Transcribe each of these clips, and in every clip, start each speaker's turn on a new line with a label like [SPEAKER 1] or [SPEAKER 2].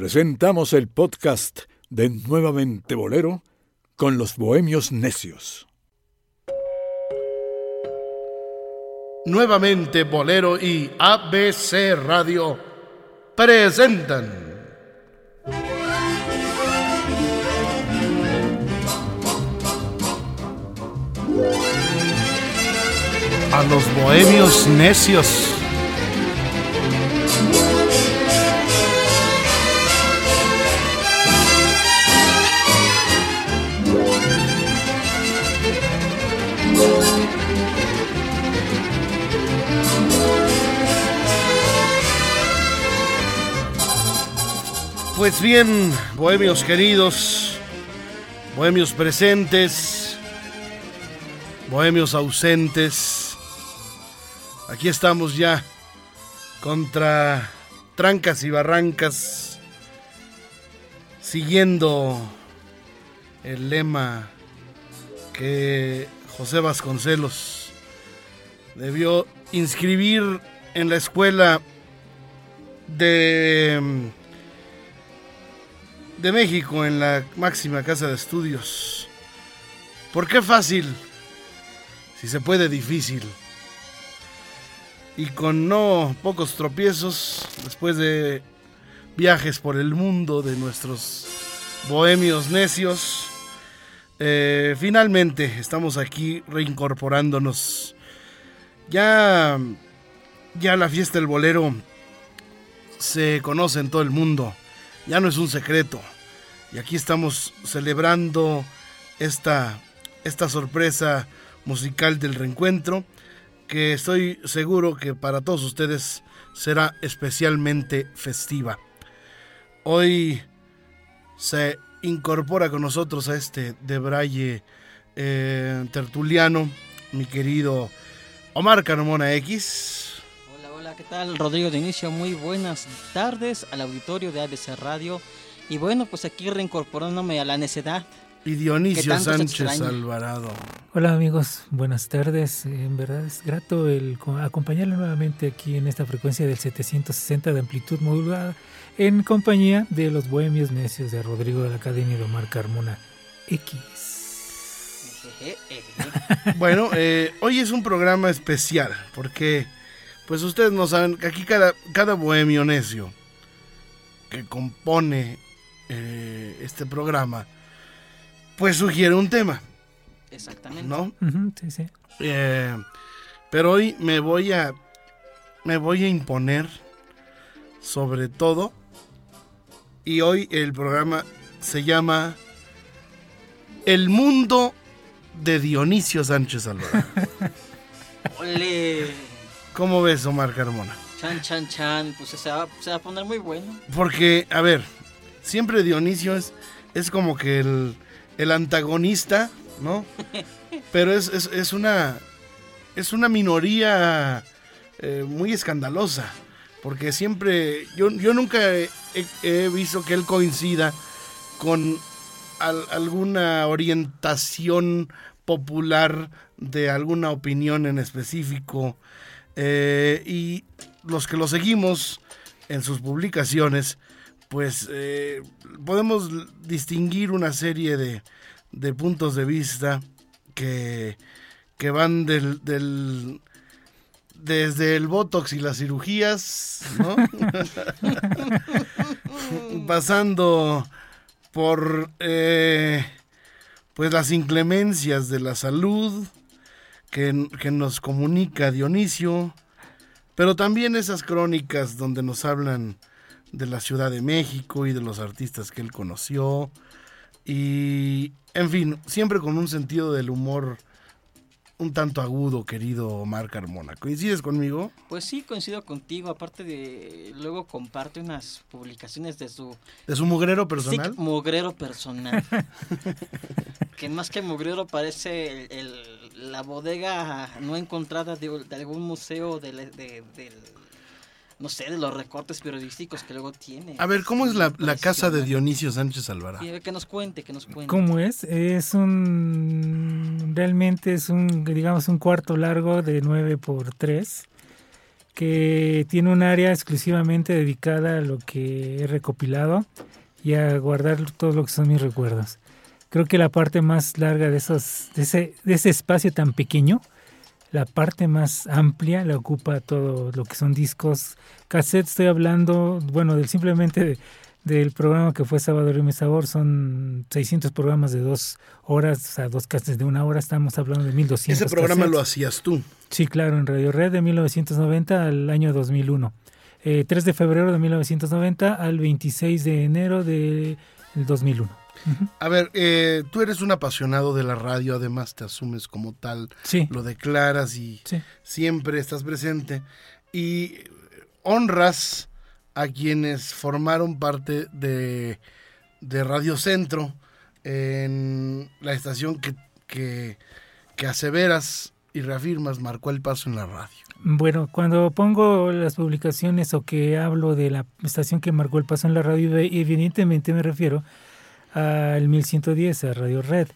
[SPEAKER 1] presentamos el podcast de Nuevamente Bolero con los Bohemios Necios.
[SPEAKER 2] Nuevamente Bolero y ABC Radio presentan. A los Bohemios Necios. Pues bien, bohemios queridos, bohemios presentes, bohemios ausentes, aquí estamos ya contra trancas y barrancas, siguiendo el lema que José Vasconcelos debió inscribir en la escuela de de México en la máxima casa de estudios. ¿Por qué fácil? Si se puede difícil. Y con no pocos tropiezos, después de viajes por el mundo de nuestros bohemios necios, eh, finalmente estamos aquí reincorporándonos. Ya, ya la fiesta del bolero se conoce en todo el mundo ya no es un secreto. Y aquí estamos celebrando esta, esta sorpresa musical del reencuentro, que estoy seguro que para todos ustedes será especialmente festiva. Hoy se incorpora con nosotros a este de Braille eh, tertuliano, mi querido Omar Carmona X.
[SPEAKER 3] Rodrigo de Inicio, muy buenas tardes al auditorio de ABC Radio. Y bueno, pues aquí reincorporándome a la necedad.
[SPEAKER 2] Y Dionisio Sánchez Alvarado.
[SPEAKER 4] Hola amigos, buenas tardes. En verdad es grato el acompañarle nuevamente aquí en esta frecuencia del 760 de amplitud modulada en compañía de los bohemios necios de Rodrigo de la Academia de Omar Carmona X.
[SPEAKER 2] bueno, eh, hoy es un programa especial porque pues ustedes no saben que aquí cada, cada bohemio necio que compone eh, este programa, pues sugiere un tema.
[SPEAKER 3] Exactamente.
[SPEAKER 2] ¿No?
[SPEAKER 4] sí, sí.
[SPEAKER 2] Eh, pero hoy me voy a me voy a imponer sobre todo y hoy el programa se llama El mundo de Dionisio Sánchez Alvarado.
[SPEAKER 3] ¡Ole!
[SPEAKER 2] ¿Cómo ves, Omar Carmona?
[SPEAKER 3] Chan, chan, chan, pues se va, a poner muy bueno.
[SPEAKER 2] Porque, a ver, siempre Dionisio es, es como que el, antagonista, ¿no? Pero es, una, es una minoría eh, muy escandalosa. Porque siempre, yo, yo nunca he, visto que él coincida con alguna orientación popular de alguna opinión en específico eh, y los que lo seguimos en sus publicaciones, pues eh, podemos distinguir una serie de, puntos de vista que, que van del, del, desde el botox y las cirugías, pasando por eh, pues las inclemencias de la salud, que, nos comunica Dionisio, pero también esas crónicas donde nos hablan de la Ciudad de México y de los artistas que él conoció. Y, en fin, siempre con un sentido del humor un tanto agudo, querido Omar Carmona. ¿Coincides conmigo?
[SPEAKER 3] Pues sí, coincido contigo. Aparte de, luego comparte unas publicaciones de su...
[SPEAKER 2] ¿De su mugrero personal?
[SPEAKER 3] Sí, mugrero personal. que más que mugrero parece la bodega no encontrada de, algún museo del no sé, de los recortes periodísticos que luego tiene.
[SPEAKER 2] A ver, ¿cómo es la, casa de Dionisio Sánchez Alvarado?
[SPEAKER 3] que nos cuente, que nos cuente.
[SPEAKER 4] ¿Cómo es? Es un, realmente es un, digamos, un cuarto largo de 9 por 3 que tiene un área exclusivamente dedicada a lo que he recopilado y a guardar todo lo que son mis recuerdos. Creo que la parte más larga de, esos, de, ese, de ese espacio tan pequeño, la parte más amplia la ocupa todo lo que son discos, cassettes, estoy hablando, bueno, del simplemente de, del programa que fue Sábado y Sabor. Son 600 programas de dos horas, o sea, dos cassettes de una hora. Estamos hablando de 1200.
[SPEAKER 2] Ese programa
[SPEAKER 4] cassettes.
[SPEAKER 2] lo hacías tú.
[SPEAKER 4] Sí, claro, en Radio Red de 1990 al año 2001. Eh, 3 de febrero de 1990 al 26 de enero del 2001.
[SPEAKER 2] A ver, eh, tú eres un apasionado de la radio, además te asumes como tal,
[SPEAKER 4] Sí,
[SPEAKER 2] lo declaras y
[SPEAKER 4] sí.
[SPEAKER 2] siempre estás presente y honras a quienes formaron parte de, de Radio Centro en la estación que, que, que aseveras y reafirmas marcó el paso en la radio.
[SPEAKER 4] Bueno, cuando pongo las publicaciones o que hablo de la estación que marcó el paso en la radio, evidentemente me refiero al 1110, a Radio Red,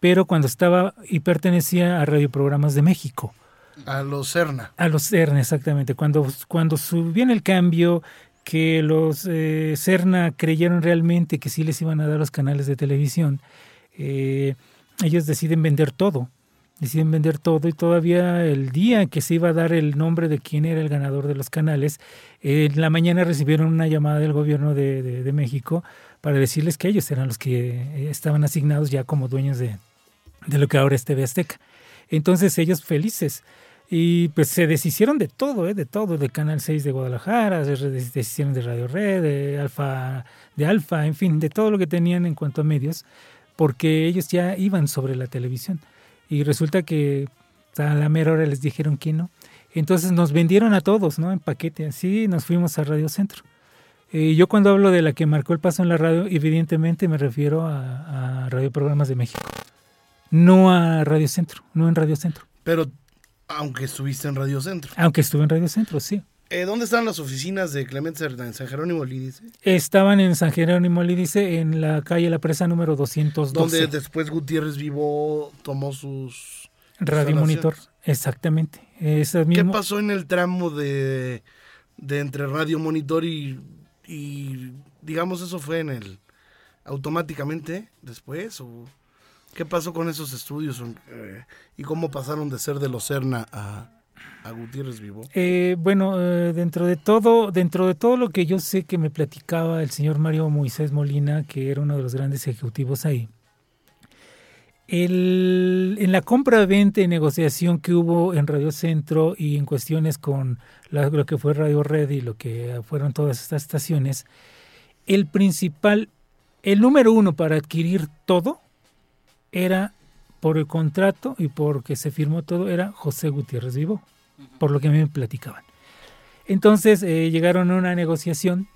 [SPEAKER 4] pero cuando estaba y pertenecía a Radio Programas de México.
[SPEAKER 2] A los Cerna.
[SPEAKER 4] A los CERN, exactamente. Cuando, cuando subían el cambio, que los eh, CERNA creyeron realmente que sí les iban a dar los canales de televisión, eh, ellos deciden vender todo. Deciden vender todo y todavía el día que se iba a dar el nombre de quién era el ganador de los canales, eh, en la mañana recibieron una llamada del gobierno de, de, de México para decirles que ellos eran los que eh, estaban asignados ya como dueños de, de lo que ahora es TV Azteca. Entonces ellos felices. Y pues se deshicieron de todo, ¿eh? de todo, de Canal 6 de Guadalajara, se deshicieron de Radio Red, de Alfa, de Alfa, en fin, de todo lo que tenían en cuanto a medios, porque ellos ya iban sobre la televisión. Y resulta que a la mera hora les dijeron que no. Entonces nos vendieron a todos, ¿no? En paquete, así nos fuimos a Radio Centro. Eh, yo cuando hablo de la que marcó el paso en la radio, evidentemente me refiero a, a Radio Programas de México, no a Radio Centro, no en Radio Centro.
[SPEAKER 2] Pero aunque estuviste en Radio Centro.
[SPEAKER 4] Aunque estuve en Radio Centro, sí.
[SPEAKER 2] Eh, ¿Dónde están las oficinas de Clemente Cerdán? ¿En San Jerónimo Lídice?
[SPEAKER 4] Estaban en San Jerónimo Lídice, en la calle La Presa número 212.
[SPEAKER 2] Donde después Gutiérrez Vivo tomó sus...
[SPEAKER 4] Radio Monitor, exactamente. Mismo...
[SPEAKER 2] ¿Qué pasó en el tramo de, de entre Radio Monitor y, y, digamos, eso fue en el... automáticamente después? ¿O qué pasó con esos estudios? Eh, ¿Y cómo pasaron de ser de los Cerna a, a Gutiérrez Vivo?
[SPEAKER 4] Eh, bueno, eh, dentro de todo, dentro de todo lo que yo sé que me platicaba el señor Mario Moisés Molina, que era uno de los grandes ejecutivos ahí, el, en la compra, venta y negociación que hubo en Radio Centro y en cuestiones con la, lo que fue Radio Red y lo que fueron todas estas estaciones, el principal, el número uno para adquirir todo era por el contrato y porque se firmó todo, era José Gutiérrez Vivo, por lo que a mí me platicaban. Entonces eh, llegaron a una negociación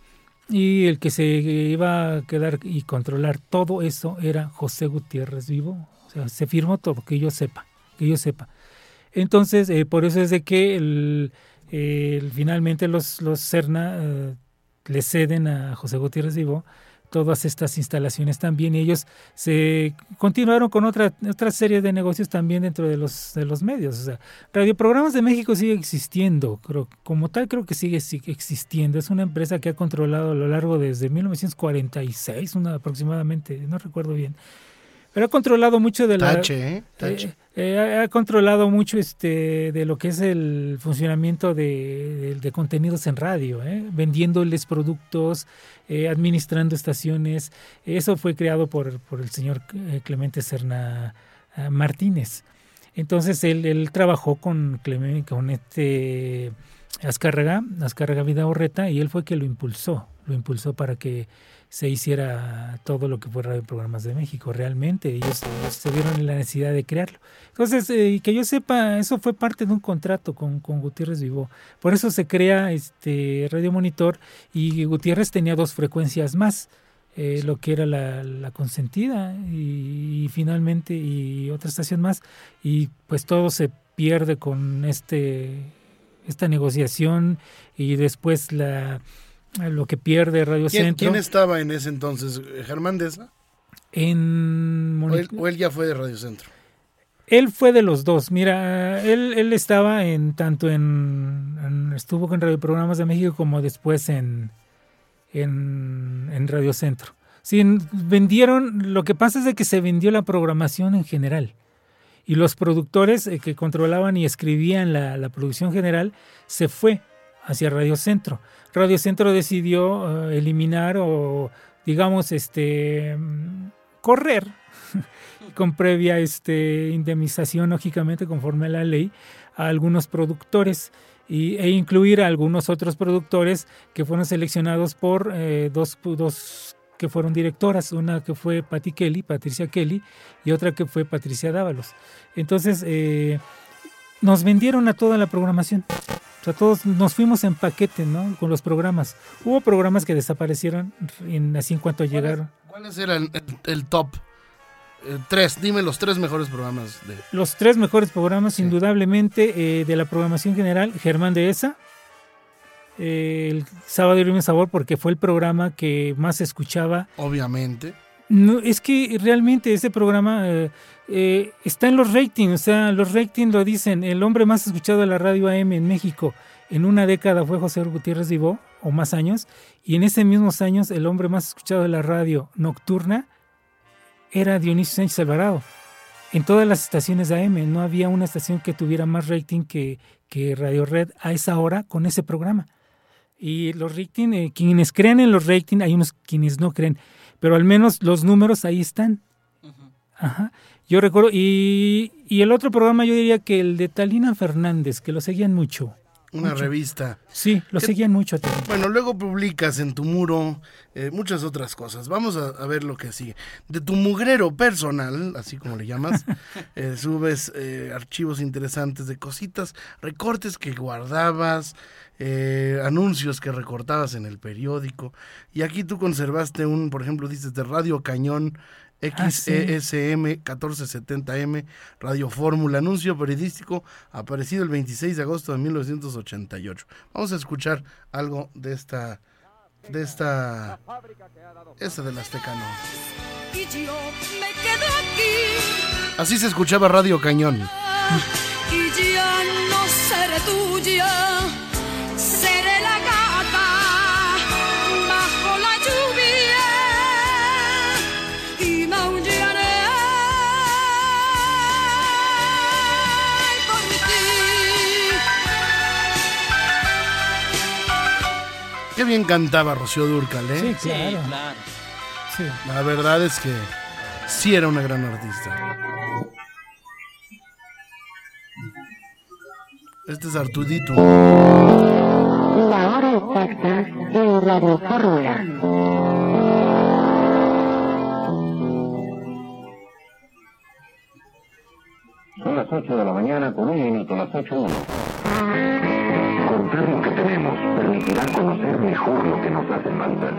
[SPEAKER 4] y el que se iba a quedar y controlar todo eso era José Gutiérrez Vivo. Se firmó todo, que yo sepa, que yo sepa. Entonces, eh, por eso es de que el, finalmente los, los CERNA eh, le ceden a José Gutiérrez Vivo todas estas instalaciones también y ellos se continuaron con otra otra serie de negocios también dentro de los de los medios o sea radioprogramas de México sigue existiendo creo como tal creo que sigue, sigue existiendo es una empresa que ha controlado a lo largo desde 1946 una aproximadamente no recuerdo bien pero ha controlado mucho de la
[SPEAKER 2] Tache, ¿eh? Tache.
[SPEAKER 4] Eh, eh, ha controlado mucho este de lo que es el funcionamiento de, de, de contenidos en radio, vendiéndoles productos, administrando estaciones. Eso fue creado por, por el señor Clemente Serna Martínez. Entonces él, él trabajó con, Clemente, con este Azcárraga, Azcárraga Vidaurreta, y él fue que lo impulsó, lo impulsó para que se hiciera todo lo que fue Radio Programas de México. Realmente ellos, se vieron en la necesidad de crearlo. Entonces, eh, que yo sepa, eso fue parte de un contrato con, con Gutiérrez Vivo. Por eso se crea este Radio Monitor y Gutiérrez tenía dos frecuencias más. Eh, lo que era la, la consentida y, y, finalmente y otra estación más y pues todo se pierde con este esta negociación y después la lo que pierde Radio
[SPEAKER 2] ¿Quién,
[SPEAKER 4] Centro.
[SPEAKER 2] ¿Quién estaba en ese entonces? ¿Germán Deza?
[SPEAKER 4] En
[SPEAKER 2] ¿O él, ¿O él, ya fue de Radio Centro?
[SPEAKER 4] Él fue de los dos. Mira, él, él estaba en tanto en, en estuvo con Radio Programas de México como después en, en, en Radio Centro. Sí, vendieron, lo que pasa es de que se vendió la programación en general y los productores eh, que controlaban y escribían la, la, producción general se fue hacia Radio Centro. Radio Centro decidió uh, eliminar o digamos este correr con previa este, indemnización, lógicamente, conforme a la ley, a algunos productores y, e incluir a algunos otros productores que fueron seleccionados por eh, dos, dos que fueron directoras, una que fue Patty Kelly, Patricia Kelly, y otra que fue Patricia Dávalos. Entonces, eh, nos vendieron a toda la programación. O sea, todos nos fuimos en paquete, ¿no? Con los programas. Hubo programas que desaparecieron en, así en cuanto llegaron.
[SPEAKER 2] ¿Cuáles eran el, el top? Eh, tres, dime los tres mejores programas. De...
[SPEAKER 4] Los tres mejores programas, sí. indudablemente, eh, de la programación general, Germán de Esa, eh, el Sábado de Rime Sabor, porque fue el programa que más se escuchaba.
[SPEAKER 2] Obviamente.
[SPEAKER 4] No, es que realmente ese programa eh, está en los ratings, o sea, los ratings lo dicen, el hombre más escuchado de la radio AM en México en una década fue José Gutiérrez Vivó, o más años, y en ese mismos años el hombre más escuchado de la radio nocturna era Dionisio Sánchez Alvarado. En todas las estaciones de AM no había una estación que tuviera más rating que, que Radio Red a esa hora con ese programa. Y los ratings, eh, quienes creen en los ratings, hay unos quienes no creen, pero al menos los números ahí están. Uh -huh. Ajá. Yo recuerdo, y, y, el otro programa yo diría que el de Talina Fernández, que lo seguían mucho.
[SPEAKER 2] Una
[SPEAKER 4] mucho.
[SPEAKER 2] revista.
[SPEAKER 4] Sí, lo seguían mucho.
[SPEAKER 2] También. Bueno, luego publicas en tu muro eh, muchas otras cosas. Vamos a, a, ver lo que sigue. De tu mugrero personal, así como le llamas, eh, subes eh, archivos interesantes de cositas, recortes que guardabas, eh, anuncios que recortabas en el periódico. Y aquí tú conservaste un, por ejemplo, dices de Radio Cañón XESM 1470M, Radio Fórmula, anuncio periodístico aparecido el 26 de agosto de 1988. Vamos a escuchar algo de esta, de esta, esta del Aztecano. Así se escuchaba Radio Cañón.
[SPEAKER 5] Y ya no seré tuya,
[SPEAKER 2] Qué bien cantaba Rocío Durcal, ¿eh?
[SPEAKER 4] Sí, claro.
[SPEAKER 3] Sí, claro.
[SPEAKER 4] Sí.
[SPEAKER 2] La verdad es que sí era una gran artista. Este es Artudito.
[SPEAKER 6] La hora exacta en Radio Fórmula.
[SPEAKER 7] Son las 8 de la mañana con un minuto, las 8 1. Contar lo que tenemos permitirá conocer mejor lo que nos hace falta.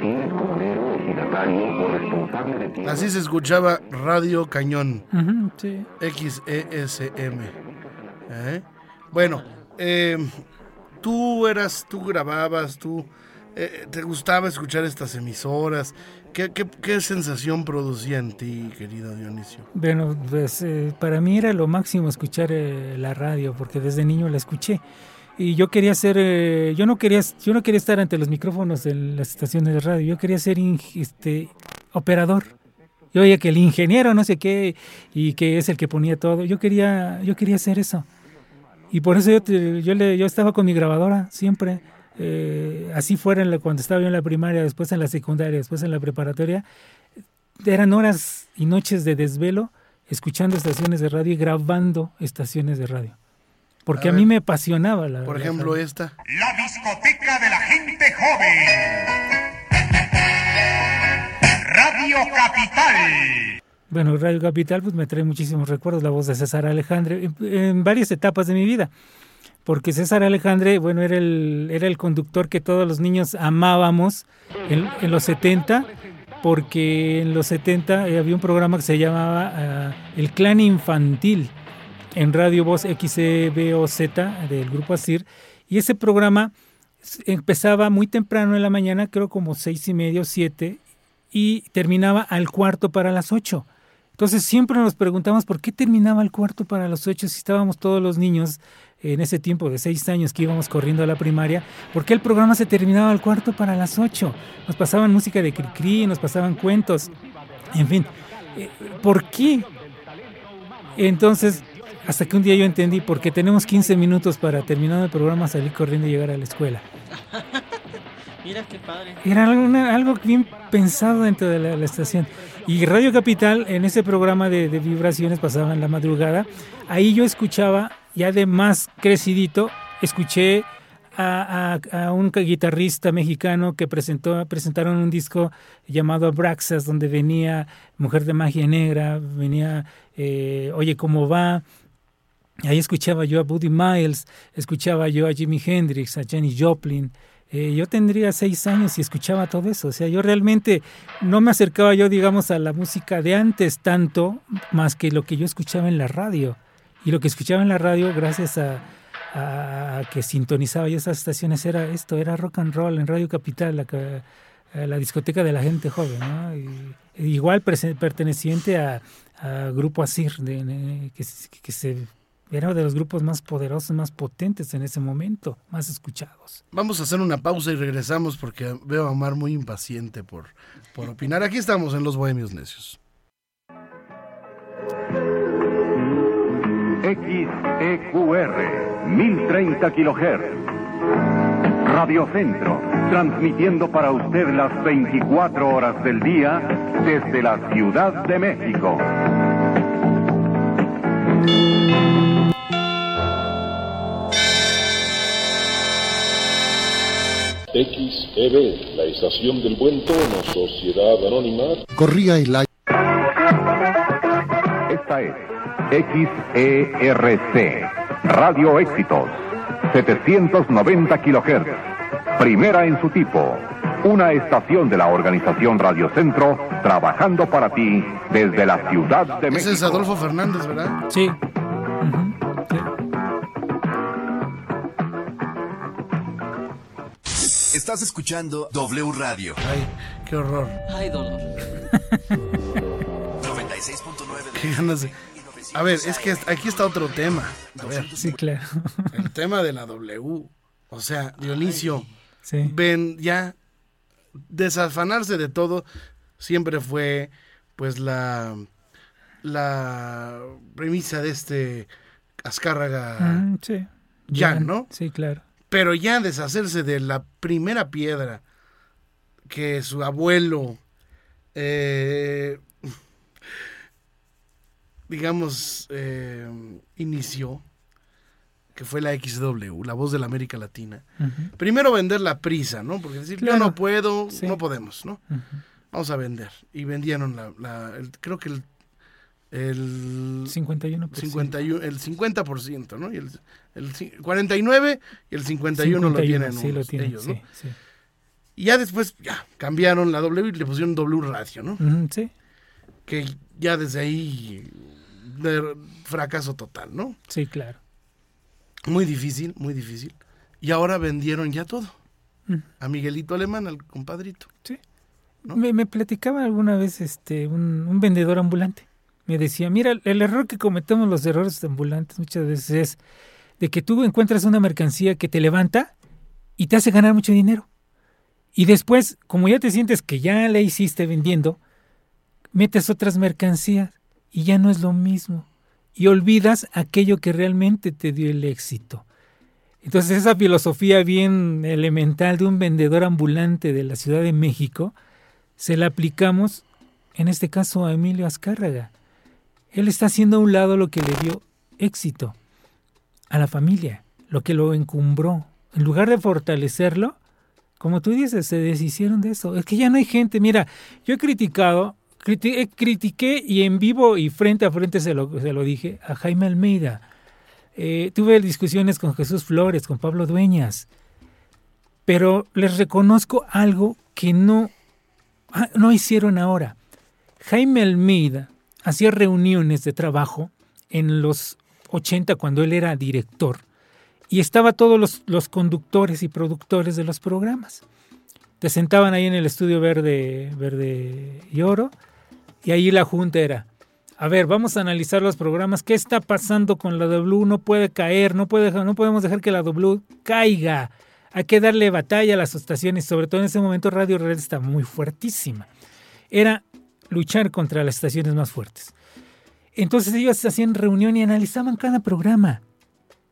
[SPEAKER 7] Si eres comunero, ejidatario o responsable de ti.
[SPEAKER 2] Así se escuchaba Radio Cañón.
[SPEAKER 4] Uh -huh, sí.
[SPEAKER 2] XESM. ¿Eh? Bueno, eh, tú eras, tú grababas, tú eh, te gustaba escuchar estas emisoras. ¿Qué, qué, qué sensación producía en ti, querido Dionisio?
[SPEAKER 4] Bueno, pues eh, para mí era lo máximo escuchar eh, la radio, porque desde niño la escuché. Y yo quería ser, eh, yo no quería, yo no quería estar ante los micrófonos de las estaciones de radio, yo quería ser este operador. Yo oía que el ingeniero no sé qué y que es el que ponía todo. Yo quería, yo quería hacer eso. Y por eso yo, te, yo, le, yo estaba con mi grabadora siempre. Eh, así fuera cuando estaba yo en la primaria, después en la secundaria, después en la preparatoria, eran horas y noches de desvelo escuchando estaciones de radio y grabando estaciones de radio. Porque a, a mí me apasionaba la.
[SPEAKER 2] Por ejemplo, esta.
[SPEAKER 8] La discoteca de la gente joven. Radio Capital.
[SPEAKER 4] Bueno, Radio Capital pues me trae muchísimos recuerdos, la voz de César Alejandre, en, en varias etapas de mi vida porque César Alejandre, bueno, era el, era el conductor que todos los niños amábamos en, en los 70, porque en los 70 había un programa que se llamaba uh, El Clan Infantil en Radio Voz XBOZ del grupo ASIR, y ese programa empezaba muy temprano en la mañana, creo como seis y medio, siete, y terminaba al cuarto para las ocho. Entonces siempre nos preguntamos por qué terminaba el cuarto para las ocho si estábamos todos los niños en ese tiempo de seis años que íbamos corriendo a la primaria, ¿por qué el programa se terminaba al cuarto para las ocho? Nos pasaban música de Cricri, nos pasaban cuentos, en fin, eh, ¿por qué? Entonces, hasta que un día yo entendí, porque tenemos 15 minutos para terminar el programa, salir corriendo y llegar a la escuela.
[SPEAKER 3] Mira qué padre.
[SPEAKER 4] Era algo, una- algo bien pensado dentro de la, la estación. Y Radio Capital, en ese programa de, de vibraciones, pasaba en la madrugada. Ahí yo escuchaba, ya de más crecidito, escuché a, a- a un guitarrista mexicano que presentó, presentaron un disco llamado Abraxas, donde venía Mujer de Magia Negra, venía eh, Oye, ¿cómo va? Ahí escuchaba yo a Buddy Miles, escuchaba yo a Jimi Hendrix, a Jenny Joplin. Eh, yo tendría seis años y escuchaba todo eso. O sea, yo realmente no me acercaba yo, digamos, a la música de antes tanto, más que lo que yo escuchaba en la radio. Y lo que escuchaba en la radio, gracias a, que sintonizaba yo esas estaciones, era esto, era rock and roll en Radio Capital, la, a la discoteca de la gente joven. ¿no? Igual perteneciente a, Grupo Asir, de- que, que se era uno de los grupos más poderosos, más potentes en ese momento, más escuchados.
[SPEAKER 2] Vamos a hacer una pausa y regresamos porque veo a Omar muy impaciente por, por opinar. Aquí estamos en Los Bohemios Necios.
[SPEAKER 9] XEQR, 1030 kHz. Radio Centro, transmitiendo para usted las 24 horas del día desde la Ciudad de México.
[SPEAKER 10] XEB, la estación del buen tono, Sociedad Anónima.
[SPEAKER 2] Corría y la...
[SPEAKER 9] Esta es XERC, Radio Éxitos, 790 kHz, primera en su tipo. Una estación de la organización Radio Centro, trabajando para ti desde la Ciudad de
[SPEAKER 2] Ese
[SPEAKER 9] México.
[SPEAKER 2] es Adolfo Fernández, ¿verdad?
[SPEAKER 4] Sí.
[SPEAKER 11] Estás escuchando W Radio.
[SPEAKER 2] Ay, qué horror.
[SPEAKER 3] Ay, dolor.
[SPEAKER 11] 96.9
[SPEAKER 2] Qué ganas de... A ver, es que aquí está otro tema. A ver,
[SPEAKER 4] Sí, claro.
[SPEAKER 2] el tema de la W. O sea, Dionisio,
[SPEAKER 4] Sí.
[SPEAKER 2] ven ya desafanarse de todo siempre fue pues la la premisa de este Azcárraga
[SPEAKER 4] Mm, sí.
[SPEAKER 2] ya,
[SPEAKER 4] Jan,
[SPEAKER 2] ¿no?
[SPEAKER 4] Sí, claro.
[SPEAKER 2] Pero ya deshacerse de la primera piedra que su abuelo, eh, digamos, eh, inició, que fue la XW, la voz de la América Latina. Primero vender la prisa, ¿no? Porque decir, yo no puedo,
[SPEAKER 4] Sí.
[SPEAKER 2] no podemos, ¿no? Vamos a vender. Y vendieron la, la- el- creo que el, el
[SPEAKER 4] 51%.
[SPEAKER 2] 51, el 50%, ¿no? Y el, el ci- 49 y el 51, lo
[SPEAKER 4] 51,
[SPEAKER 2] tienen,
[SPEAKER 4] sí, lo tienen,
[SPEAKER 2] ellos, ¿no?
[SPEAKER 4] sí.
[SPEAKER 2] Y ya después, ya, cambiaron la W y le pusieron W Radio, ¿no?
[SPEAKER 4] Sí,
[SPEAKER 2] Que ya desde ahí, de fracaso total, ¿no?
[SPEAKER 4] sí, claro.
[SPEAKER 2] Muy difícil, muy difícil. Y ahora vendieron ya todo.
[SPEAKER 4] Mm.
[SPEAKER 2] A Miguelito Alemán, al compadrito.
[SPEAKER 4] Sí.
[SPEAKER 2] ¿No?
[SPEAKER 4] Me, me platicaba alguna vez este un, un vendedor ambulante. Me decía, mira, el error que cometemos los errores ambulantes muchas veces es de que tú encuentras una mercancía que te levanta y te hace ganar mucho dinero. Y después, como ya te sientes que ya la hiciste vendiendo, metes otras mercancías y ya no es lo mismo. Y olvidas aquello que realmente te dio el éxito. Entonces esa filosofía bien elemental de un vendedor ambulante de la Ciudad de México, se la aplicamos en este caso a Emilio Azcárraga. Él está haciendo a un lado lo que le dio éxito a la familia, lo que lo encumbró. En lugar de fortalecerlo, como tú dices, se deshicieron de eso. Es que ya no hay gente. Mira, yo he criticado, criti- eh, critiqué y en vivo y frente a frente se lo, se lo dije a Jaime Almeida. Eh, tuve discusiones con Jesús Flores, con Pablo Dueñas, pero les reconozco algo que no, ah, no hicieron ahora. Jaime Almeida hacía reuniones de trabajo en los 80 cuando él era director y estaba todos los, conductores y productores de los programas. Te sentaban ahí en el estudio verde, verde y oro y ahí la junta era a ver, vamos a analizar los programas. ¿Qué está pasando con la W? No puede caer, no, puede, no podemos dejar que la W caiga. Hay que darle batalla a las estaciones, sobre todo en ese momento Radio Red está muy fuertísima. Era luchar contra las estaciones más fuertes. Entonces ellos hacían reunión y analizaban cada programa.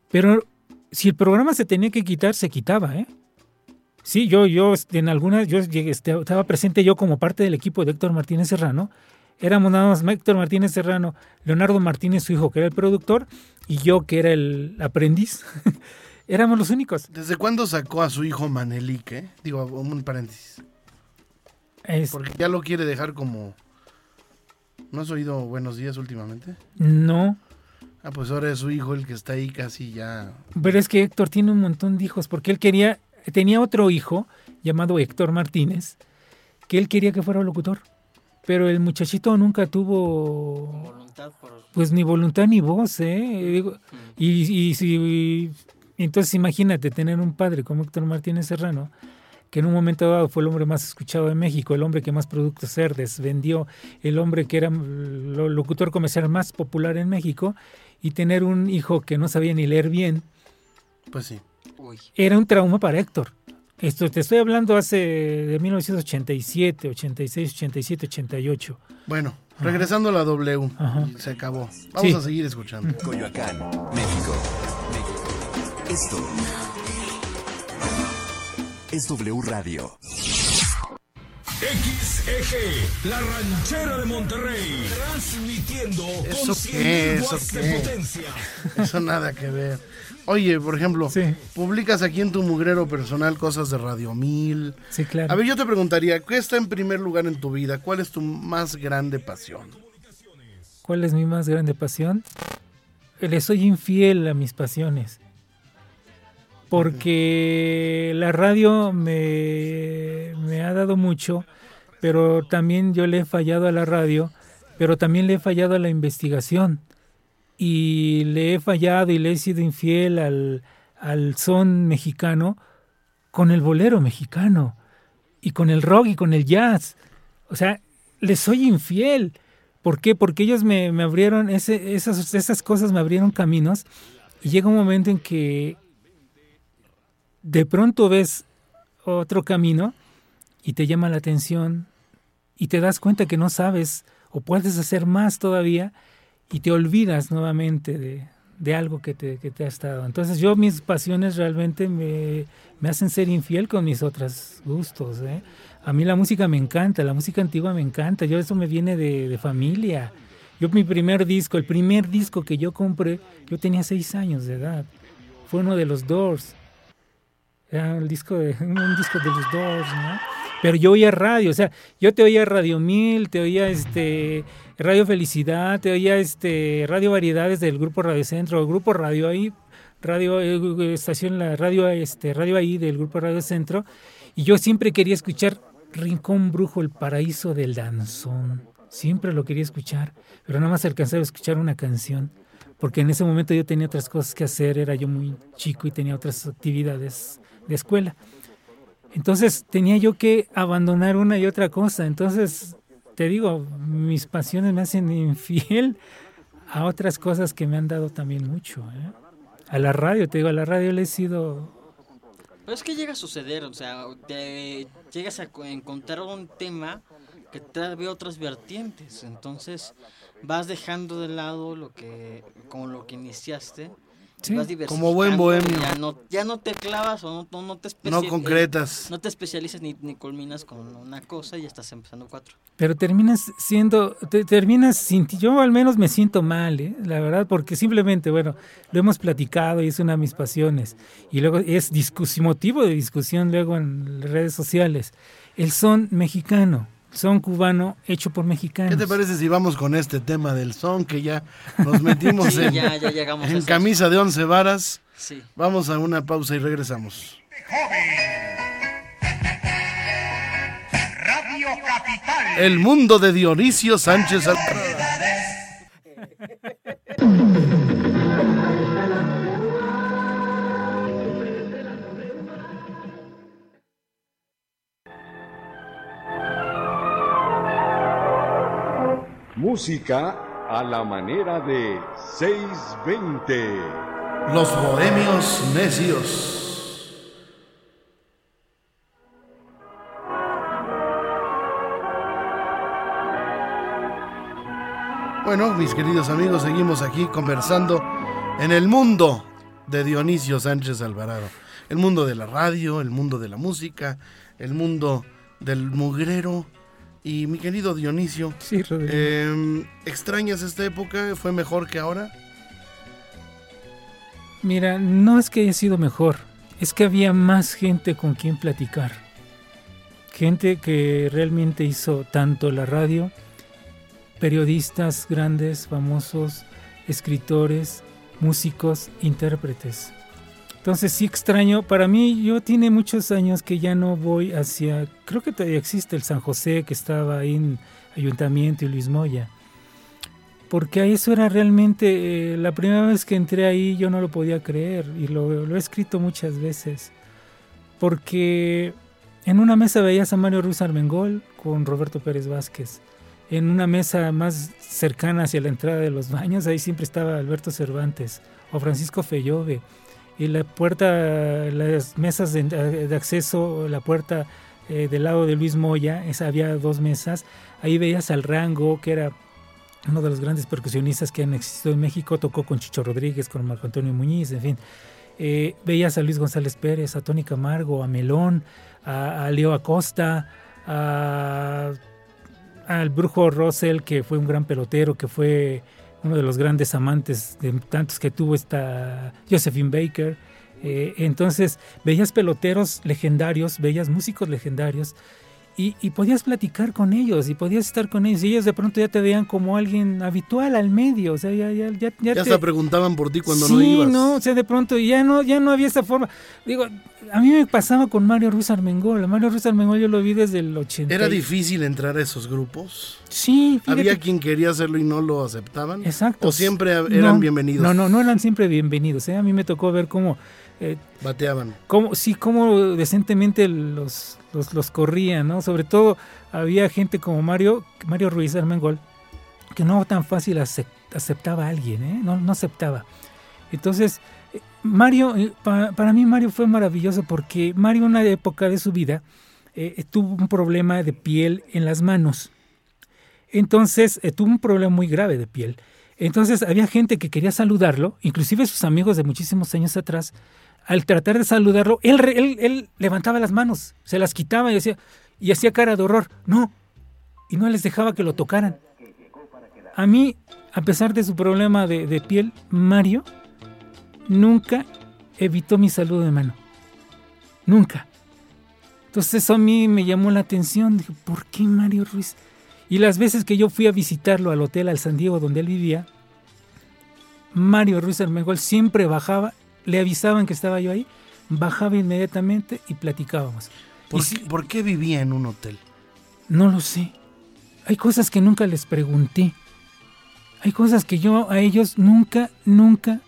[SPEAKER 4] Pero si el programa se tenía que quitar, se quitaba, ¿eh? Sí, yo, yo en algunas, yo este, estaba presente yo como parte del equipo de Héctor Martínez Serrano. Éramos nada más Héctor Martínez Serrano, Leonardo Martínez, su hijo, que era el productor, y yo, que era el aprendiz. Éramos los únicos.
[SPEAKER 2] ¿Desde cuándo sacó a su hijo Manelik, eh? Digo, un paréntesis.
[SPEAKER 4] Es-
[SPEAKER 2] Porque ya lo quiere dejar como... ¿No has oído Buenos Días últimamente?
[SPEAKER 4] no,
[SPEAKER 2] Ah, pues ahora es su hijo el que está ahí casi ya...
[SPEAKER 4] pero es que Héctor tiene un montón de hijos, porque él quería, tenía otro hijo llamado Héctor Martínez, que él quería que fuera locutor. Pero el muchachito nunca tuvo
[SPEAKER 3] Voluntad por...
[SPEAKER 4] pues ni voluntad ni voz, ¿eh? Digo, y, y, si- y entonces imagínate tener un padre como Héctor Martínez Serrano, que en un momento dado fue el hombre más escuchado de México, el hombre que más productos cerdes vendió, el hombre que era el locutor comercial más popular en México, y tener un hijo que no sabía ni leer bien,
[SPEAKER 2] Pues sí.
[SPEAKER 3] Uy.
[SPEAKER 4] era un trauma para Héctor. Esto te estoy hablando hace de 1987, 86, 87, 88.
[SPEAKER 2] Bueno, regresando a la W.
[SPEAKER 4] Ajá.
[SPEAKER 2] Se acabó. Vamos
[SPEAKER 4] Sí.
[SPEAKER 2] a seguir escuchando.
[SPEAKER 11] Coyoacán, México. Esto es W Radio.
[SPEAKER 12] XEG, la ranchera de Monterrey, transmitiendo
[SPEAKER 2] ¿Eso
[SPEAKER 12] con
[SPEAKER 2] qué?
[SPEAKER 12] 100.000
[SPEAKER 2] ¿Eso
[SPEAKER 12] watts de
[SPEAKER 2] qué?
[SPEAKER 12] potencia.
[SPEAKER 2] Eso nada que ver. Oye, por ejemplo, publicas aquí en tu mugrero personal cosas de Radio 1000.
[SPEAKER 4] Sí, claro.
[SPEAKER 2] A ver, yo te preguntaría, ¿qué está en primer lugar en tu vida? ¿Cuál es tu más grande pasión?
[SPEAKER 4] ¿Cuál es mi más grande pasión? Le soy infiel a mis pasiones. Porque la radio me, me ha dado mucho, pero también yo le he fallado a la radio, pero también le he fallado a la investigación. Y le he fallado y le he sido infiel al, al son mexicano con el bolero mexicano, y con el rock y con el jazz. O sea, le soy infiel. ¿Por qué? Porque ellos me, me abrieron, esas, esas cosas me abrieron caminos y llega un momento en que de pronto ves otro camino y te llama la atención y te das cuenta que no sabes o puedes hacer más todavía y te olvidas nuevamente de, de algo que te, que te ha estado. Entonces yo mis pasiones realmente me, me hacen ser infiel con mis otros gustos. ¿eh? A mí la música me encanta, la música antigua me encanta, yo eso me viene de, de familia. Yo mi primer disco, el primer disco que yo compré, yo tenía seis años de edad. Fue uno de los Doors. Era el disco de, un disco de los Doors, ¿no? Pero yo oía radio, o sea, yo te oía Radio 1000, te oía este Radio Felicidad, te oía este Radio Variedades del Grupo Radio Centro, el Grupo Radio ahí, Radio eh, estación la radio este Radio ahí del Grupo Radio Centro, y yo siempre quería escuchar Rincón Brujo, el paraíso del danzón. Siempre lo quería escuchar, pero nada más alcanzaba a escuchar una canción, porque en ese momento yo tenía otras cosas que hacer, era yo muy chico y tenía otras actividades de escuela. Entonces tenía yo que abandonar una y otra cosa. Entonces, te digo, mis pasiones me hacen infiel a otras cosas que me han dado también mucho. ¿eh? A la radio, te digo, a la radio le he sido...
[SPEAKER 3] Pero es que llega a suceder, o sea, te llegas a co- encontrar un tema que trae otras vertientes, entonces vas dejando de lado lo que, con lo que iniciaste.
[SPEAKER 2] Sí,
[SPEAKER 3] vas
[SPEAKER 2] como buen bohemio.
[SPEAKER 3] Ya no, ya no te clavas o no, no, no te
[SPEAKER 2] No
[SPEAKER 3] especia-
[SPEAKER 2] concretas.
[SPEAKER 3] No te especializas ni, ni culminas con una cosa y ya estás empezando cuatro.
[SPEAKER 4] Pero terminas siendo, te, terminas sin yo al menos me siento mal, ¿eh? la verdad, porque simplemente, bueno, lo hemos platicado y es una de mis pasiones. Y luego es discusión, motivo de discusión luego en redes sociales. El son mexicano, son cubano hecho por mexicanos.
[SPEAKER 2] ¿Qué te parece si vamos con este tema del son que ya nos metimos
[SPEAKER 3] Sí,
[SPEAKER 2] en,
[SPEAKER 3] ya- ya llegamos a
[SPEAKER 2] en
[SPEAKER 3] eso.
[SPEAKER 2] camisa de once varas?
[SPEAKER 3] Sí.
[SPEAKER 2] Vamos a una pausa y regresamos.
[SPEAKER 8] Radio Capital.
[SPEAKER 2] El mundo de Dionisio Sánchez.
[SPEAKER 13] Música a la manera de 620.
[SPEAKER 2] Los bohemios necios. Bueno, mis queridos amigos, seguimos aquí conversando en el mundo de Dionisio Sánchez Alvarado. El mundo de la radio, el mundo de la música, el mundo del mugrero. Y mi querido Dionisio,
[SPEAKER 4] Sí,
[SPEAKER 2] eh, ¿extrañas esta época? ¿Fue mejor que ahora?
[SPEAKER 4] Mira, no es que haya sido mejor, es que había más gente con quien platicar. Gente que realmente hizo tanto la radio, periodistas grandes, famosos, escritores, músicos, intérpretes. Entonces sí extraño, para mí yo tiene muchos años que ya no voy hacia, creo que todavía existe el San José que estaba ahí en Ayuntamiento y Luis Moya. Porque eso era realmente eh, la primera vez que entré ahí yo no lo podía creer y lo, lo he escrito muchas veces. Porque en una mesa veías a Mario Ruiz Armengol con Roberto Pérez Vázquez. En una mesa más cercana hacia la entrada de los baños ahí siempre estaba Alberto Cervantes o Francisco Fellove y la puerta las mesas de, acceso la puerta eh, del lado de Luis Moya esa había dos mesas ahí veías al Rango que era uno de los grandes percusionistas que han existido en México, tocó con Chicho Rodríguez, con Marco Antonio Muñiz, en fin. Eh, veías a Luis González Pérez, a Tony Camargo, a Melón, a, a Leo Acosta, a- al Brujo Russell, que fue un gran pelotero, que fue uno de los grandes amantes de tantos que tuvo esta Josephine Baker. Eh, entonces veías peloteros legendarios, veías músicos legendarios y, y podías platicar con ellos y podías estar con ellos y ellos de pronto ya te veían como alguien habitual al medio, o sea, ya, ya, ya, ya
[SPEAKER 2] Ya
[SPEAKER 4] te-
[SPEAKER 2] hasta preguntaban por ti cuando
[SPEAKER 4] sí,
[SPEAKER 2] no ibas.
[SPEAKER 4] no, o sea, de pronto ya no, ya no había esa forma. Digo, a mí me pasaba con Mario Ruiz Armengol. Mario Ruiz Armengol yo lo vi desde el 80.
[SPEAKER 2] ¿Era difícil entrar a esos grupos?
[SPEAKER 4] Sí, fíjate.
[SPEAKER 2] ¿Había quien quería hacerlo y no lo aceptaban?
[SPEAKER 4] Exacto.
[SPEAKER 2] ¿O siempre eran
[SPEAKER 4] No,
[SPEAKER 2] bienvenidos?
[SPEAKER 4] No, no, no eran siempre bienvenidos. ¿eh? A mí me tocó ver cómo, eh,
[SPEAKER 2] Bateaban.
[SPEAKER 4] cómo, sí, cómo decentemente los, los, los corrían, ¿no? Sobre todo había gente como Mario, Mario Ruiz Armengol, que no tan fácil acep- aceptaba a alguien, ¿eh? No, no aceptaba. Entonces, eh, Mario, eh, pa- para mí Mario fue maravilloso porque Mario en una época de su vida eh, tuvo un problema de piel en las manos. Entonces, eh, tuvo un problema muy grave de piel. Entonces, había gente que quería saludarlo, inclusive sus amigos de muchísimos años atrás, al tratar de saludarlo, él, él, él levantaba las manos, se las quitaba y decía, y hacía cara de horror. No, y no les dejaba que lo tocaran. A mí, a pesar de su problema de, de piel, Mario nunca evitó mi saludo de mano. Nunca. Entonces eso a mí me llamó la atención. Dije, ¿por qué Mario Ruiz? Y las veces que yo fui a visitarlo al hotel, al San Diego, donde él vivía, Mario Ruiz Armengol siempre bajaba, le avisaban que estaba yo ahí, bajaba inmediatamente y platicábamos.
[SPEAKER 2] ¿Por,
[SPEAKER 4] Y
[SPEAKER 2] por qué vivía en un hotel?
[SPEAKER 4] no lo sé. Hay cosas que nunca les pregunté. Hay cosas que yo a ellos nunca, nunca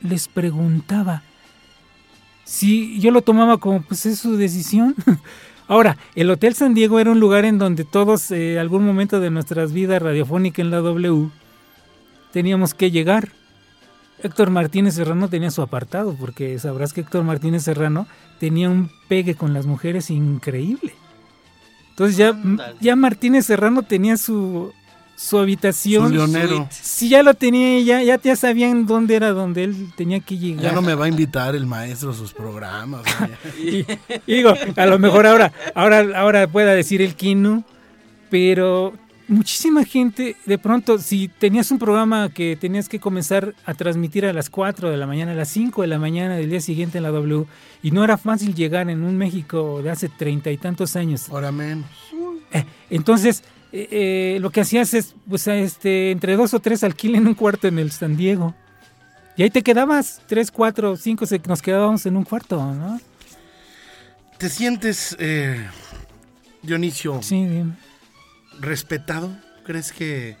[SPEAKER 4] les preguntaba. Si yo lo tomaba como, pues es su decisión. Ahora, el Hotel San Diego era un lugar en donde todos, eh, algún momento de nuestras vidas radiofónicas en la W, teníamos que llegar. Héctor Martínez Serrano tenía su apartado, porque sabrás que Héctor Martínez Serrano tenía un pegue con las mujeres increíble. Entonces ya, ya Martínez Serrano tenía su, su habitación.
[SPEAKER 2] Su leonero.
[SPEAKER 4] Sí, ya lo tenía, ya, ya, ya sabían dónde era donde él tenía que llegar.
[SPEAKER 2] Ya no me va a invitar el maestro a sus programas.
[SPEAKER 4] y, y digo, a lo mejor ahora, ahora, ahora pueda decir el Kinu, pero muchísima gente, de pronto, si tenías un programa que tenías que comenzar a transmitir a las 4 de la mañana, a las 5 de la mañana del día siguiente en la W, y no era fácil llegar en un México de hace treinta y tantos años.
[SPEAKER 2] Ahora menos.
[SPEAKER 4] Eh, entonces, eh, eh, lo que hacías es, pues, este, entre dos o tres alquilen un cuarto en el San Diego. Y ahí te quedabas, tres, cuatro, cinco, se- nos quedábamos en un cuarto, ¿no?
[SPEAKER 2] ¿Te sientes, eh, Dionisio,
[SPEAKER 4] Sí, dime.
[SPEAKER 2] Respetado? ¿Crees que,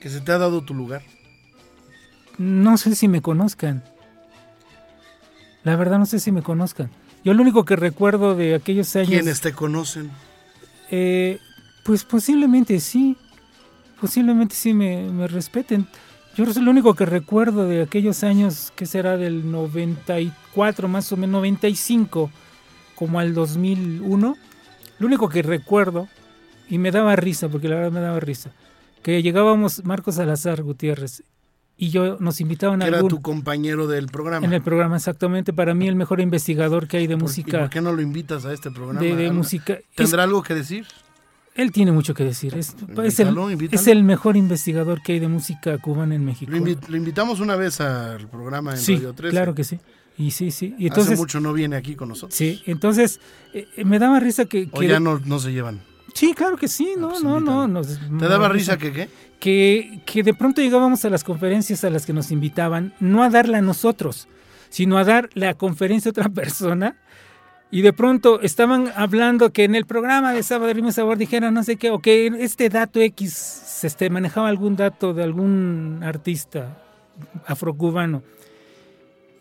[SPEAKER 2] que se te ha dado tu lugar?
[SPEAKER 4] No sé si me conozcan. La verdad no sé si me conozcan. Yo lo único que recuerdo de aquellos años...
[SPEAKER 2] ¿Quiénes te conocen?
[SPEAKER 4] eh, pues posiblemente sí. posiblemente sí me, me respeten. Yo es lo único que recuerdo de aquellos años, que será del 94 más o menos, 95, como al 2001. Lo único que recuerdo, y me daba risa, porque la verdad me daba risa, que llegábamos Marcos Salazar Gutiérrez y yo nos invitaban a
[SPEAKER 2] era
[SPEAKER 4] algún-
[SPEAKER 2] tu compañero del programa.
[SPEAKER 4] en el programa exactamente para mí el mejor investigador que hay de
[SPEAKER 2] ¿Por- ¿Y
[SPEAKER 4] música
[SPEAKER 2] por qué no lo invitas a este programa?
[SPEAKER 4] de, música
[SPEAKER 2] ¿Tendrá algo que decir?
[SPEAKER 4] él tiene mucho que decir es, es el,
[SPEAKER 2] Invítalo,
[SPEAKER 4] es el mejor investigador que hay de música cubana en México
[SPEAKER 2] Lo, invi- lo invitamos una vez al programa en
[SPEAKER 4] sí
[SPEAKER 2] Radio 13.
[SPEAKER 4] claro que sí y sí sí y
[SPEAKER 2] Hace
[SPEAKER 4] entonces
[SPEAKER 2] mucho no viene aquí con nosotros.
[SPEAKER 4] sí entonces eh, eh, me daba risa que,
[SPEAKER 2] O
[SPEAKER 4] que-
[SPEAKER 2] ya no, no se llevan.
[SPEAKER 4] Sí claro que sí no no no nos-
[SPEAKER 2] ¿Te daba
[SPEAKER 4] da
[SPEAKER 2] risa que qué?
[SPEAKER 4] que, que de pronto llegábamos a las conferencias a las que nos invitaban, no a darla a nosotros, sino a dar la conferencia a otra persona. Y de pronto estaban hablando que en el programa de Sábado de Ritmo y Sabor dijeron no sé qué, o que este dato X se este, manejaba algún dato de algún artista afrocubano.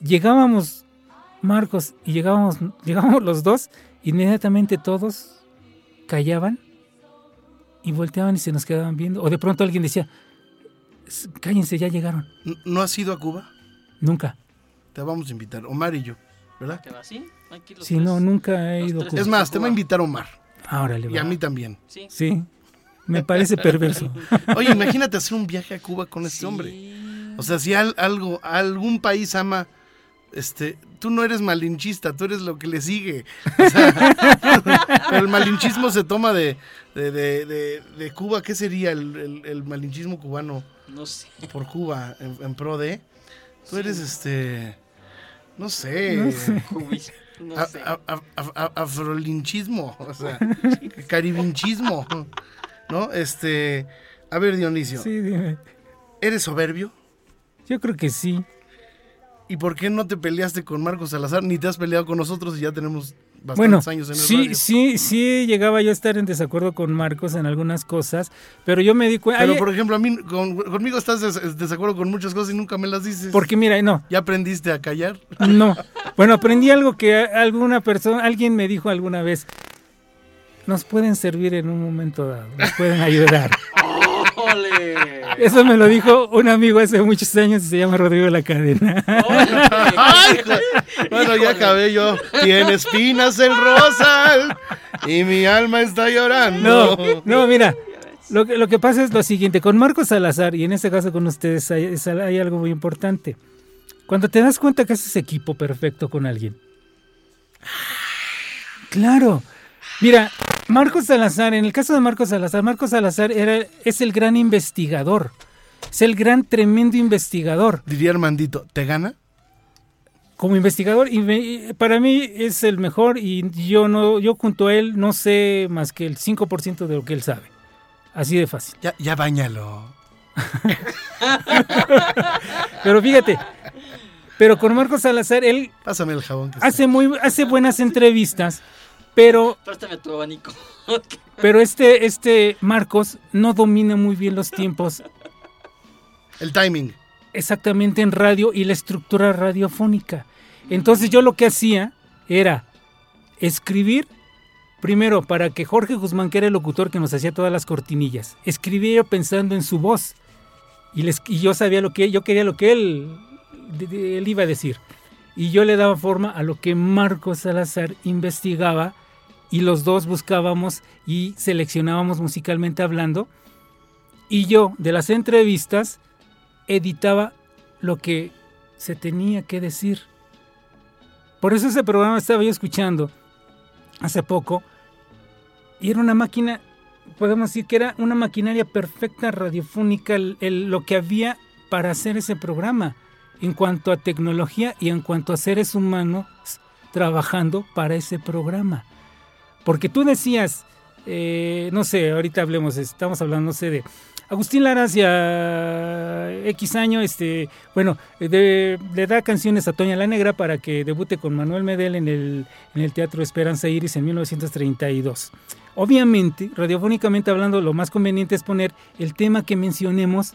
[SPEAKER 4] Llegábamos Marcos y llegábamos, llegábamos los dos, inmediatamente todos callaban y volteaban y se nos quedaban viendo. O de pronto alguien decía, "S- cállense, ya llegaron.
[SPEAKER 2] ¿No has ido a Cuba?
[SPEAKER 4] Nunca.
[SPEAKER 2] Te vamos a invitar. Omar y yo, ¿verdad?
[SPEAKER 3] ¿Te va así? Aquí los
[SPEAKER 4] Sí,
[SPEAKER 3] tres.
[SPEAKER 4] no, nunca he ido a. Cuba.
[SPEAKER 2] Es más, te va a invitar Omar.
[SPEAKER 4] Ahora le
[SPEAKER 2] Y a mí también.
[SPEAKER 3] Sí.
[SPEAKER 4] Sí, me parece perverso.
[SPEAKER 2] Oye, imagínate hacer un viaje a Cuba con este hombre. O sea, si al- algo, algún país ama, este, tú no eres malinchista, tú eres lo que le sigue. O sea, el malinchismo se toma de, de, de- de- de Cuba. ¿Qué sería el, el- el malinchismo cubano
[SPEAKER 3] No sé.
[SPEAKER 2] por Cuba en, en pro de? Tú eres este, no sé,
[SPEAKER 4] No sé.
[SPEAKER 3] Cubis- no
[SPEAKER 2] a-
[SPEAKER 3] sé.
[SPEAKER 2] a- a- a- a- afrolinchismo, o sea, caribinchismo, ¿no? Este, a ver Dionisio,
[SPEAKER 4] Sí, dime.
[SPEAKER 2] ¿eres soberbio?
[SPEAKER 4] Yo creo que sí.
[SPEAKER 2] ¿Y por qué no te peleaste con Marcos Salazar ni te has peleado con nosotros y ya tenemos bastantes
[SPEAKER 4] Bueno,
[SPEAKER 2] años en el
[SPEAKER 4] sí,
[SPEAKER 2] radio?
[SPEAKER 4] sí, sí llegaba yo a estar en desacuerdo con Marcos en algunas cosas, pero yo me di cuenta...
[SPEAKER 2] Pero por ejemplo, a mí con- conmigo estás des- desacuerdo con muchas cosas y nunca me las dices.
[SPEAKER 4] Porque mira, no,
[SPEAKER 2] ¿Ya aprendiste a callar?
[SPEAKER 4] No. Bueno, aprendí algo que alguna persona, alguien me dijo alguna vez. Nos pueden servir en un momento dado, nos pueden ayudar. Eso me lo dijo un amigo hace muchos años y se llama Rodrigo La Cadena.
[SPEAKER 2] Bueno, ya acabé yo. Tiene espinas el rosal y mi alma está llorando.
[SPEAKER 4] No, no, mira. Lo que, lo que pasa es lo siguiente, con Marcos Salazar y en este caso con ustedes hay, hay algo muy importante. Cuando te das cuenta que haces equipo perfecto con alguien. Claro. Mira, Marcos Salazar, en el caso de Marcos Salazar, Marcos Salazar era, es el gran investigador. Es el gran, tremendo investigador.
[SPEAKER 2] Diría Armandito, ¿te gana?
[SPEAKER 4] Como investigador, y me- y para mí es el mejor y yo no, yo junto a él no sé más que el 5% de lo que él sabe. Así de fácil.
[SPEAKER 2] Ya, ya bañalo.
[SPEAKER 4] Pero fíjate, pero con Marcos Salazar, él
[SPEAKER 2] Pásame el jabón. que
[SPEAKER 4] hace muy, hace buenas entrevistas, pero,
[SPEAKER 3] Préstame tu abanico.
[SPEAKER 4] pero este, este Marcos no domina muy bien los tiempos
[SPEAKER 2] El timing.
[SPEAKER 4] exactamente en radio y la estructura radiofónica. Entonces yo lo que hacía era escribir primero para que Jorge Guzmán, que era el locutor que nos hacía todas las cortinillas, escribía yo pensando en su voz y, les- y yo sabía lo que yo quería lo que él, de- de- él iba a decir y yo le daba forma a lo que Marcos Salazar investigaba y los dos buscábamos y seleccionábamos musicalmente hablando y yo de las entrevistas editaba lo que se tenía que decir. Por eso ese programa estaba yo escuchando hace poco y era una máquina, podemos decir que era una maquinaria perfecta radiofónica lo que había para hacer ese programa en cuanto a tecnología y en cuanto a seres humanos trabajando para ese programa. Porque tú decías, eh, no sé, ahorita hablemos, estamos hablando, no sé, de Agustín Lara hacia X año, este, bueno, de- le da canciones a Toña la Negra para que debute con Manuel Medel en el, en el Teatro Esperanza Iris en 1932. Obviamente, radiofónicamente hablando, lo más conveniente es poner el tema que mencionemos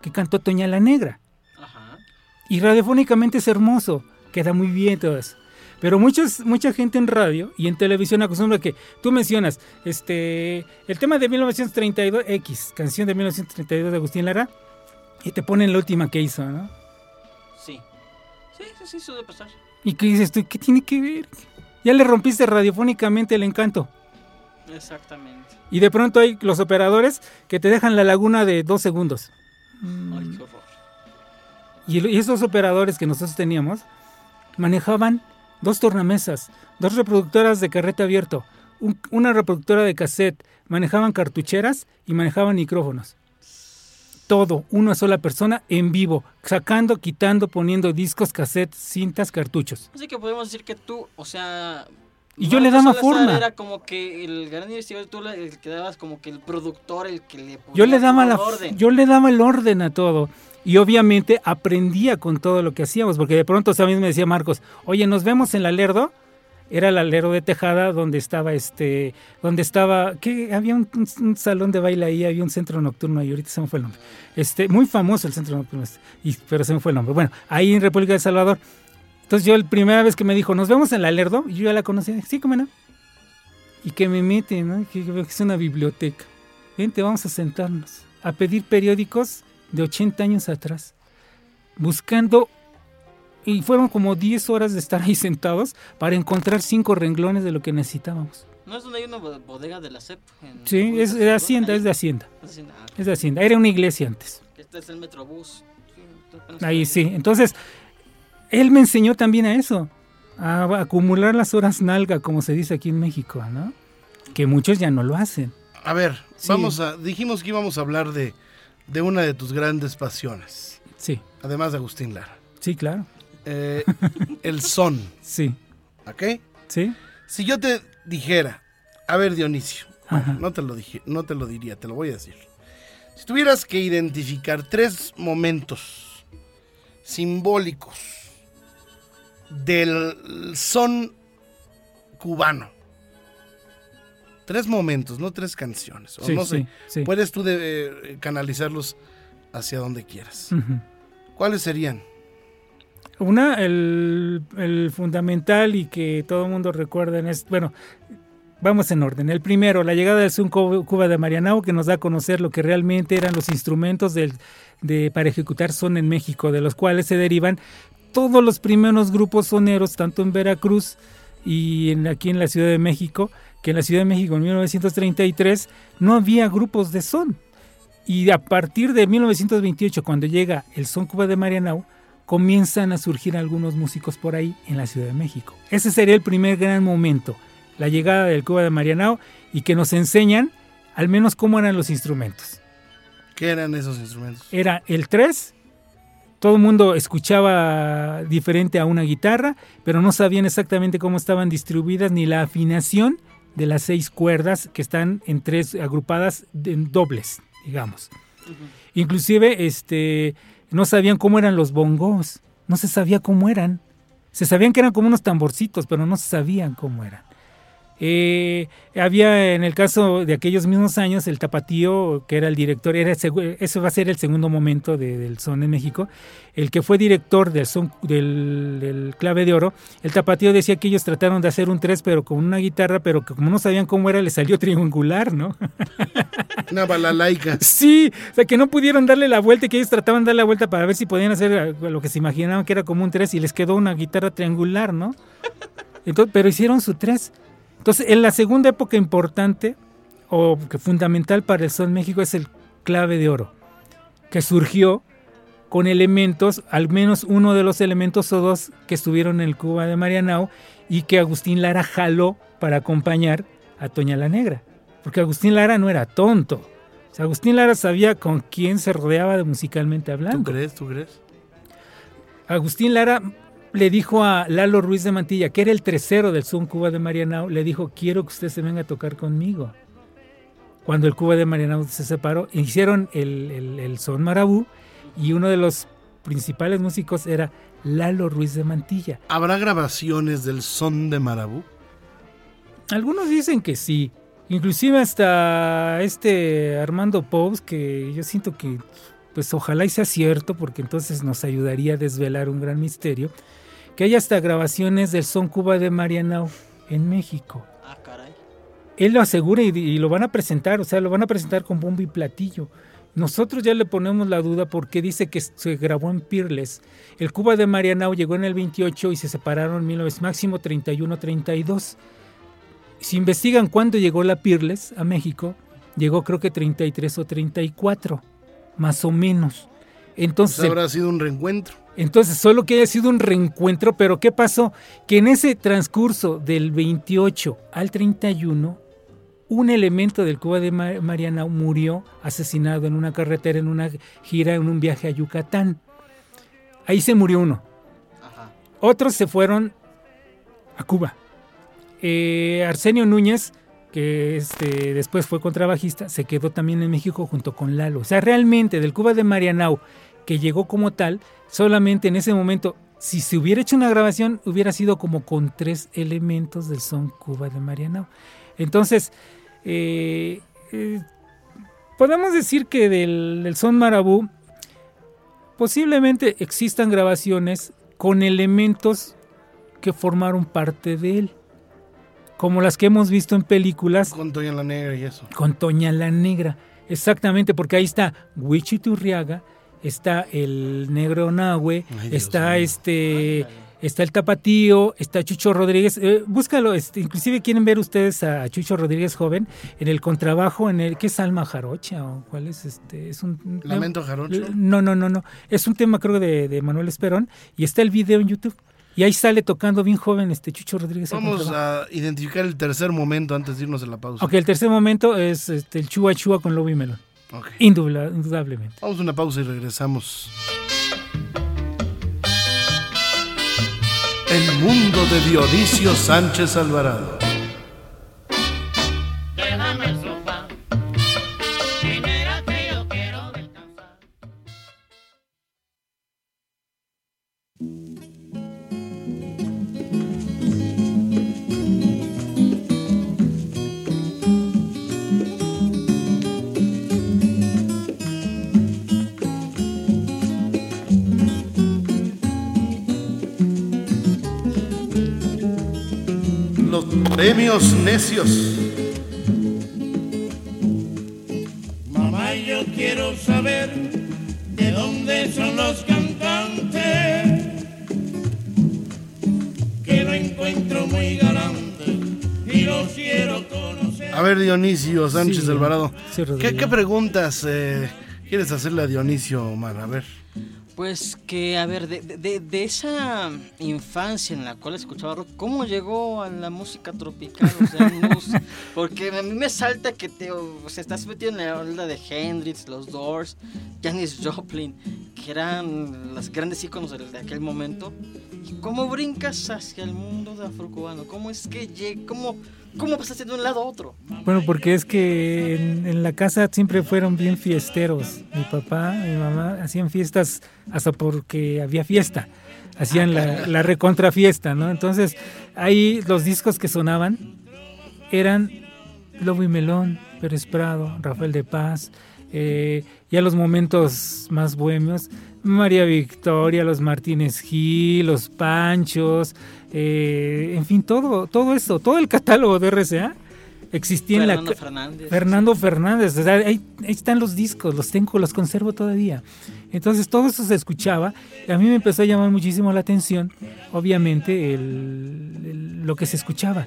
[SPEAKER 4] que cantó Toña la Negra. Y radiofónicamente es hermoso, queda muy bien todo eso. Pero muchos, mucha gente en radio y en televisión acostumbra que tú mencionas este el tema de 1932 X, canción de 1932 de Agustín Lara, y te ponen la última que hizo, ¿no?
[SPEAKER 3] Sí. Sí, sí, sí, suele pasar.
[SPEAKER 4] ¿Y qué dices tú? ¿Qué tiene que ver? Ya le rompiste radiofónicamente el encanto.
[SPEAKER 3] Exactamente.
[SPEAKER 4] Y de pronto hay los operadores que te dejan la laguna de dos segundos.
[SPEAKER 3] Ay, qué horror.
[SPEAKER 4] Y esos operadores que nosotros teníamos manejaban dos tornamesas, dos reproductoras de carrete abierto, un- una reproductora de cassette, manejaban cartucheras y manejaban micrófonos. Todo, una sola persona en vivo, sacando, quitando, poniendo discos, cassettes, cintas, cartuchos.
[SPEAKER 3] Así que podemos decir que tú, o sea...
[SPEAKER 4] Y yo le daba forma.
[SPEAKER 3] Era como que el gran investigador, tú le- el que dabas como que el productor, el que le ponía
[SPEAKER 4] Yo le daba la,
[SPEAKER 3] orden.
[SPEAKER 4] yo le daba el orden a todo. Y obviamente aprendía con todo lo que hacíamos, porque de pronto también me decía Marcos, oye, nos vemos en la Lerdo. Era el alero de Tejada donde estaba este, donde estaba, que había un, salón de baile ahí, había un centro nocturno ahí, ahorita se me fue el nombre. Este, muy famoso el centro nocturno, este, pero se me fue el nombre. Bueno, ahí en República de Salvador. Entonces yo la primera vez que me dijo, nos vemos en la Lerdo, yo ya la conocía, sí, cómo no. Y que me mete, ¿no? Que que es una biblioteca. Vente, vamos a sentarnos a pedir periódicos de 80 años atrás, buscando, y fueron como 10 horas de estar ahí sentados para encontrar cinco renglones de lo que necesitábamos.
[SPEAKER 3] ¿No es donde hay una bo- bodega de la CEP? En
[SPEAKER 4] Sí, es de? Hacienda, es de Hacienda.
[SPEAKER 3] Es Hacienda, ah,
[SPEAKER 4] Es de Hacienda. Era una iglesia antes.
[SPEAKER 3] Este es el Metrobús.
[SPEAKER 4] Ahí sí. Entonces, él me enseñó también a eso, a acumular las horas nalga, como se dice aquí en México, ¿no? Que muchos ya no lo hacen.
[SPEAKER 2] A ver,
[SPEAKER 4] Sí.
[SPEAKER 2] vamos a. Dijimos que íbamos a hablar de, de una de tus grandes pasiones.
[SPEAKER 4] Sí.
[SPEAKER 2] Además de Agustín Lara.
[SPEAKER 4] Sí, claro.
[SPEAKER 2] Eh, el son.
[SPEAKER 4] Sí.
[SPEAKER 2] ¿Ok?
[SPEAKER 4] Sí.
[SPEAKER 2] Si yo te dijera, a ver Dionisio, no, te lo dije, no te lo diría, te lo voy a decir. Si tuvieras que identificar tres momentos simbólicos del son cubano. Tres momentos, no tres canciones. O
[SPEAKER 4] Sí,
[SPEAKER 2] no sé.
[SPEAKER 4] sí, sí.
[SPEAKER 2] Puedes tú de- eh, canalizarlos hacia donde quieras. ¿Cuáles serían?
[SPEAKER 4] Una, el, el fundamental y que todo el mundo recuerda es, bueno, vamos en orden. El primero, la llegada del Sun Cu- Cuba de Marianao, que nos da a conocer lo que realmente eran los instrumentos del, de, para ejecutar son en México, de los cuales se derivan todos los primeros grupos soneros, tanto en Veracruz y en, aquí en la Ciudad de México, que en la Ciudad de México en 1933 no había grupos de son. Y a partir de 1928, cuando llega el Son Cuba de Marianao, comienzan a surgir algunos músicos por ahí en la Ciudad de México. Ese sería el primer gran momento, la llegada del Cuba de Marianao y que nos enseñan al menos cómo eran los instrumentos.
[SPEAKER 2] ¿Qué eran esos instrumentos?
[SPEAKER 4] Era el 3, todo el mundo escuchaba diferente a una guitarra, pero no sabían exactamente cómo estaban distribuidas ni la afinación de las seis cuerdas que están en tres agrupadas en dobles, digamos. Inclusive este no sabían cómo eran los bongos, no se sabía cómo eran. Se sabían que eran como unos tamborcitos, pero no se sabían cómo eran. Eh, había en el caso de aquellos mismos años el tapatío que era el director era ese va a ser el segundo momento de- del son en México el que fue director del son del, del clave de oro el tapatío decía que ellos trataron de hacer un tres pero con una guitarra pero que como no sabían cómo era le salió triangular no
[SPEAKER 2] Una balalaica.
[SPEAKER 4] Sí, o sea, que no pudieron darle la vuelta y que ellos trataban de dar la vuelta para ver si podían hacer lo que se imaginaban que era como un 3 y les quedó una guitarra triangular, ¿no? Entonces, pero hicieron su 3. Entonces, en la segunda época importante o que fundamental para el Sol México es el clave de oro, que surgió con elementos, al menos uno de los elementos o dos que estuvieron en el Cuba de Marianao y que Agustín Lara jaló para acompañar a Toña la Negra. Porque Agustín Lara no era tonto. O sea, Agustín Lara sabía con quién se rodeaba de musicalmente hablando.
[SPEAKER 2] ¿Tú crees? ¿Tú crees?
[SPEAKER 4] Agustín Lara le dijo a Lalo Ruiz de Mantilla, que era el tercero del Son Cuba de Marianao, le dijo, quiero que usted se venga a tocar conmigo. Cuando el Cuba de Marianao se separó, hicieron el, el- el Son Marabú y uno de los principales músicos era Lalo Ruiz de Mantilla.
[SPEAKER 2] ¿Habrá grabaciones del son de Marabú?
[SPEAKER 4] Algunos dicen que sí. Inclusive hasta este Armando Pous, que yo siento que pues ojalá y sea cierto, porque entonces nos ayudaría a desvelar un gran misterio, que hay hasta grabaciones del son Cuba de Marianao en México.
[SPEAKER 3] Ah, caray.
[SPEAKER 4] Él lo asegura y, y lo van a presentar, o sea, lo van a presentar con bombo y platillo. Nosotros ya le ponemos la duda porque dice que se grabó en Pirles. El Cuba de Marianao llegó en el 28 y se separaron en 19, máximo 31-32. Si investigan cuándo llegó la Pirles a México, llegó creo que 33 o 34, más o menos. Entonces,
[SPEAKER 2] Pues habrá sido un reencuentro.
[SPEAKER 4] entonces, solo que haya sido un reencuentro, pero ¿qué pasó? Que en ese transcurso del 28 al 31, un elemento del Cuba de Ma- Marianao murió asesinado en una carretera, en una gira, en un viaje a Yucatán. Ahí se murió uno. Otros se fueron a Cuba. Eh, Arsenio Núñez, que este, después fue contrabajista, se quedó también en México junto con Lalo. O sea, realmente del Cuba de Marianao, que llegó como tal, solamente en ese momento, si se hubiera hecho una grabación, hubiera sido como con tres elementos del son Cuba de Marianao. Entonces, eh, eh, podemos decir que del, del son marabú, posiblemente existan grabaciones con elementos que formaron parte de él, como las que hemos visto en películas
[SPEAKER 2] Con Toña la Negra y eso.
[SPEAKER 4] con Toña la Negra. Exactamente, porque ahí está Wichiturriaga, está el Negro Nahue,
[SPEAKER 2] Ay,
[SPEAKER 4] está este, está el Tapatío, está Chucho Rodríguez. Eh, búscalo, este, inclusive quieren ver ustedes a Chucho Rodríguez joven en el contrabajo, en el ¿qué es Alma Jarocha o cuál es este? Es un
[SPEAKER 2] Lamento Jarocho.
[SPEAKER 4] No, no, no, no. Es un tema creo de, de Manuel Esperón y está el video en YouTube. Y ahí sale tocando bien joven este Chucho Rodríguez.
[SPEAKER 2] Vamos a identificar el tercer momento antes de irnos a la pausa.
[SPEAKER 4] Ok, el tercer momento es este, el Chua Chua con Lobo y Melón. Indubla- indudablemente.
[SPEAKER 2] Vamos a una pausa y regresamos. El mundo de Dionisio Sánchez Alvarado. Los premios necios.
[SPEAKER 14] Mamá, yo quiero saber de dónde son los cantantes que lo encuentro muy galante y los quiero conocer.
[SPEAKER 2] A ver, Dionisio Sánchez
[SPEAKER 4] Sí,
[SPEAKER 2] Alvarado.
[SPEAKER 4] sí,
[SPEAKER 2] ¿Qué,
[SPEAKER 4] Rodrigo.
[SPEAKER 2] qué preguntas eh, quieres hacerle a Dionisio, Omar? A ver.
[SPEAKER 3] Pues que, a ver, de, de- de esa infancia en la cual escuchaba rock, ¿cómo llegó a la música tropical? O sea, porque a mí me salta que te, o sea, estás metido en la onda de Hendrix, los Doors, Janis Joplin, que eran los grandes íconos de, de aquel momento. ¿Y ¿Cómo brincas hacia el mundo de afrocubano? ¿Cómo es que cómo, cómo pasaste de un lado a otro?
[SPEAKER 4] Bueno, porque es que en, la casa siempre fueron bien fiesteros. Mi papá, mi mamá hacían fiestas hasta porque había fiesta. Hacían la, la recontra fiesta, ¿no? Entonces, ahí los discos que sonaban eran Lobo y Melón, Pérez Prado, Rafael de Paz, eh, ya los momentos más bohemios, María Victoria, los Martínez Gil, los Panchos, eh, en fin, todo, todo eso, todo el catálogo de RCA existía en la
[SPEAKER 3] Fernández.
[SPEAKER 4] Fernando Fernández, o sea, ahí, ahí están los discos, los tengo, los conservo todavía. Entonces todo eso se escuchaba y a mí me empezó a llamar muchísimo la atención, obviamente, el- el- lo que se escuchaba.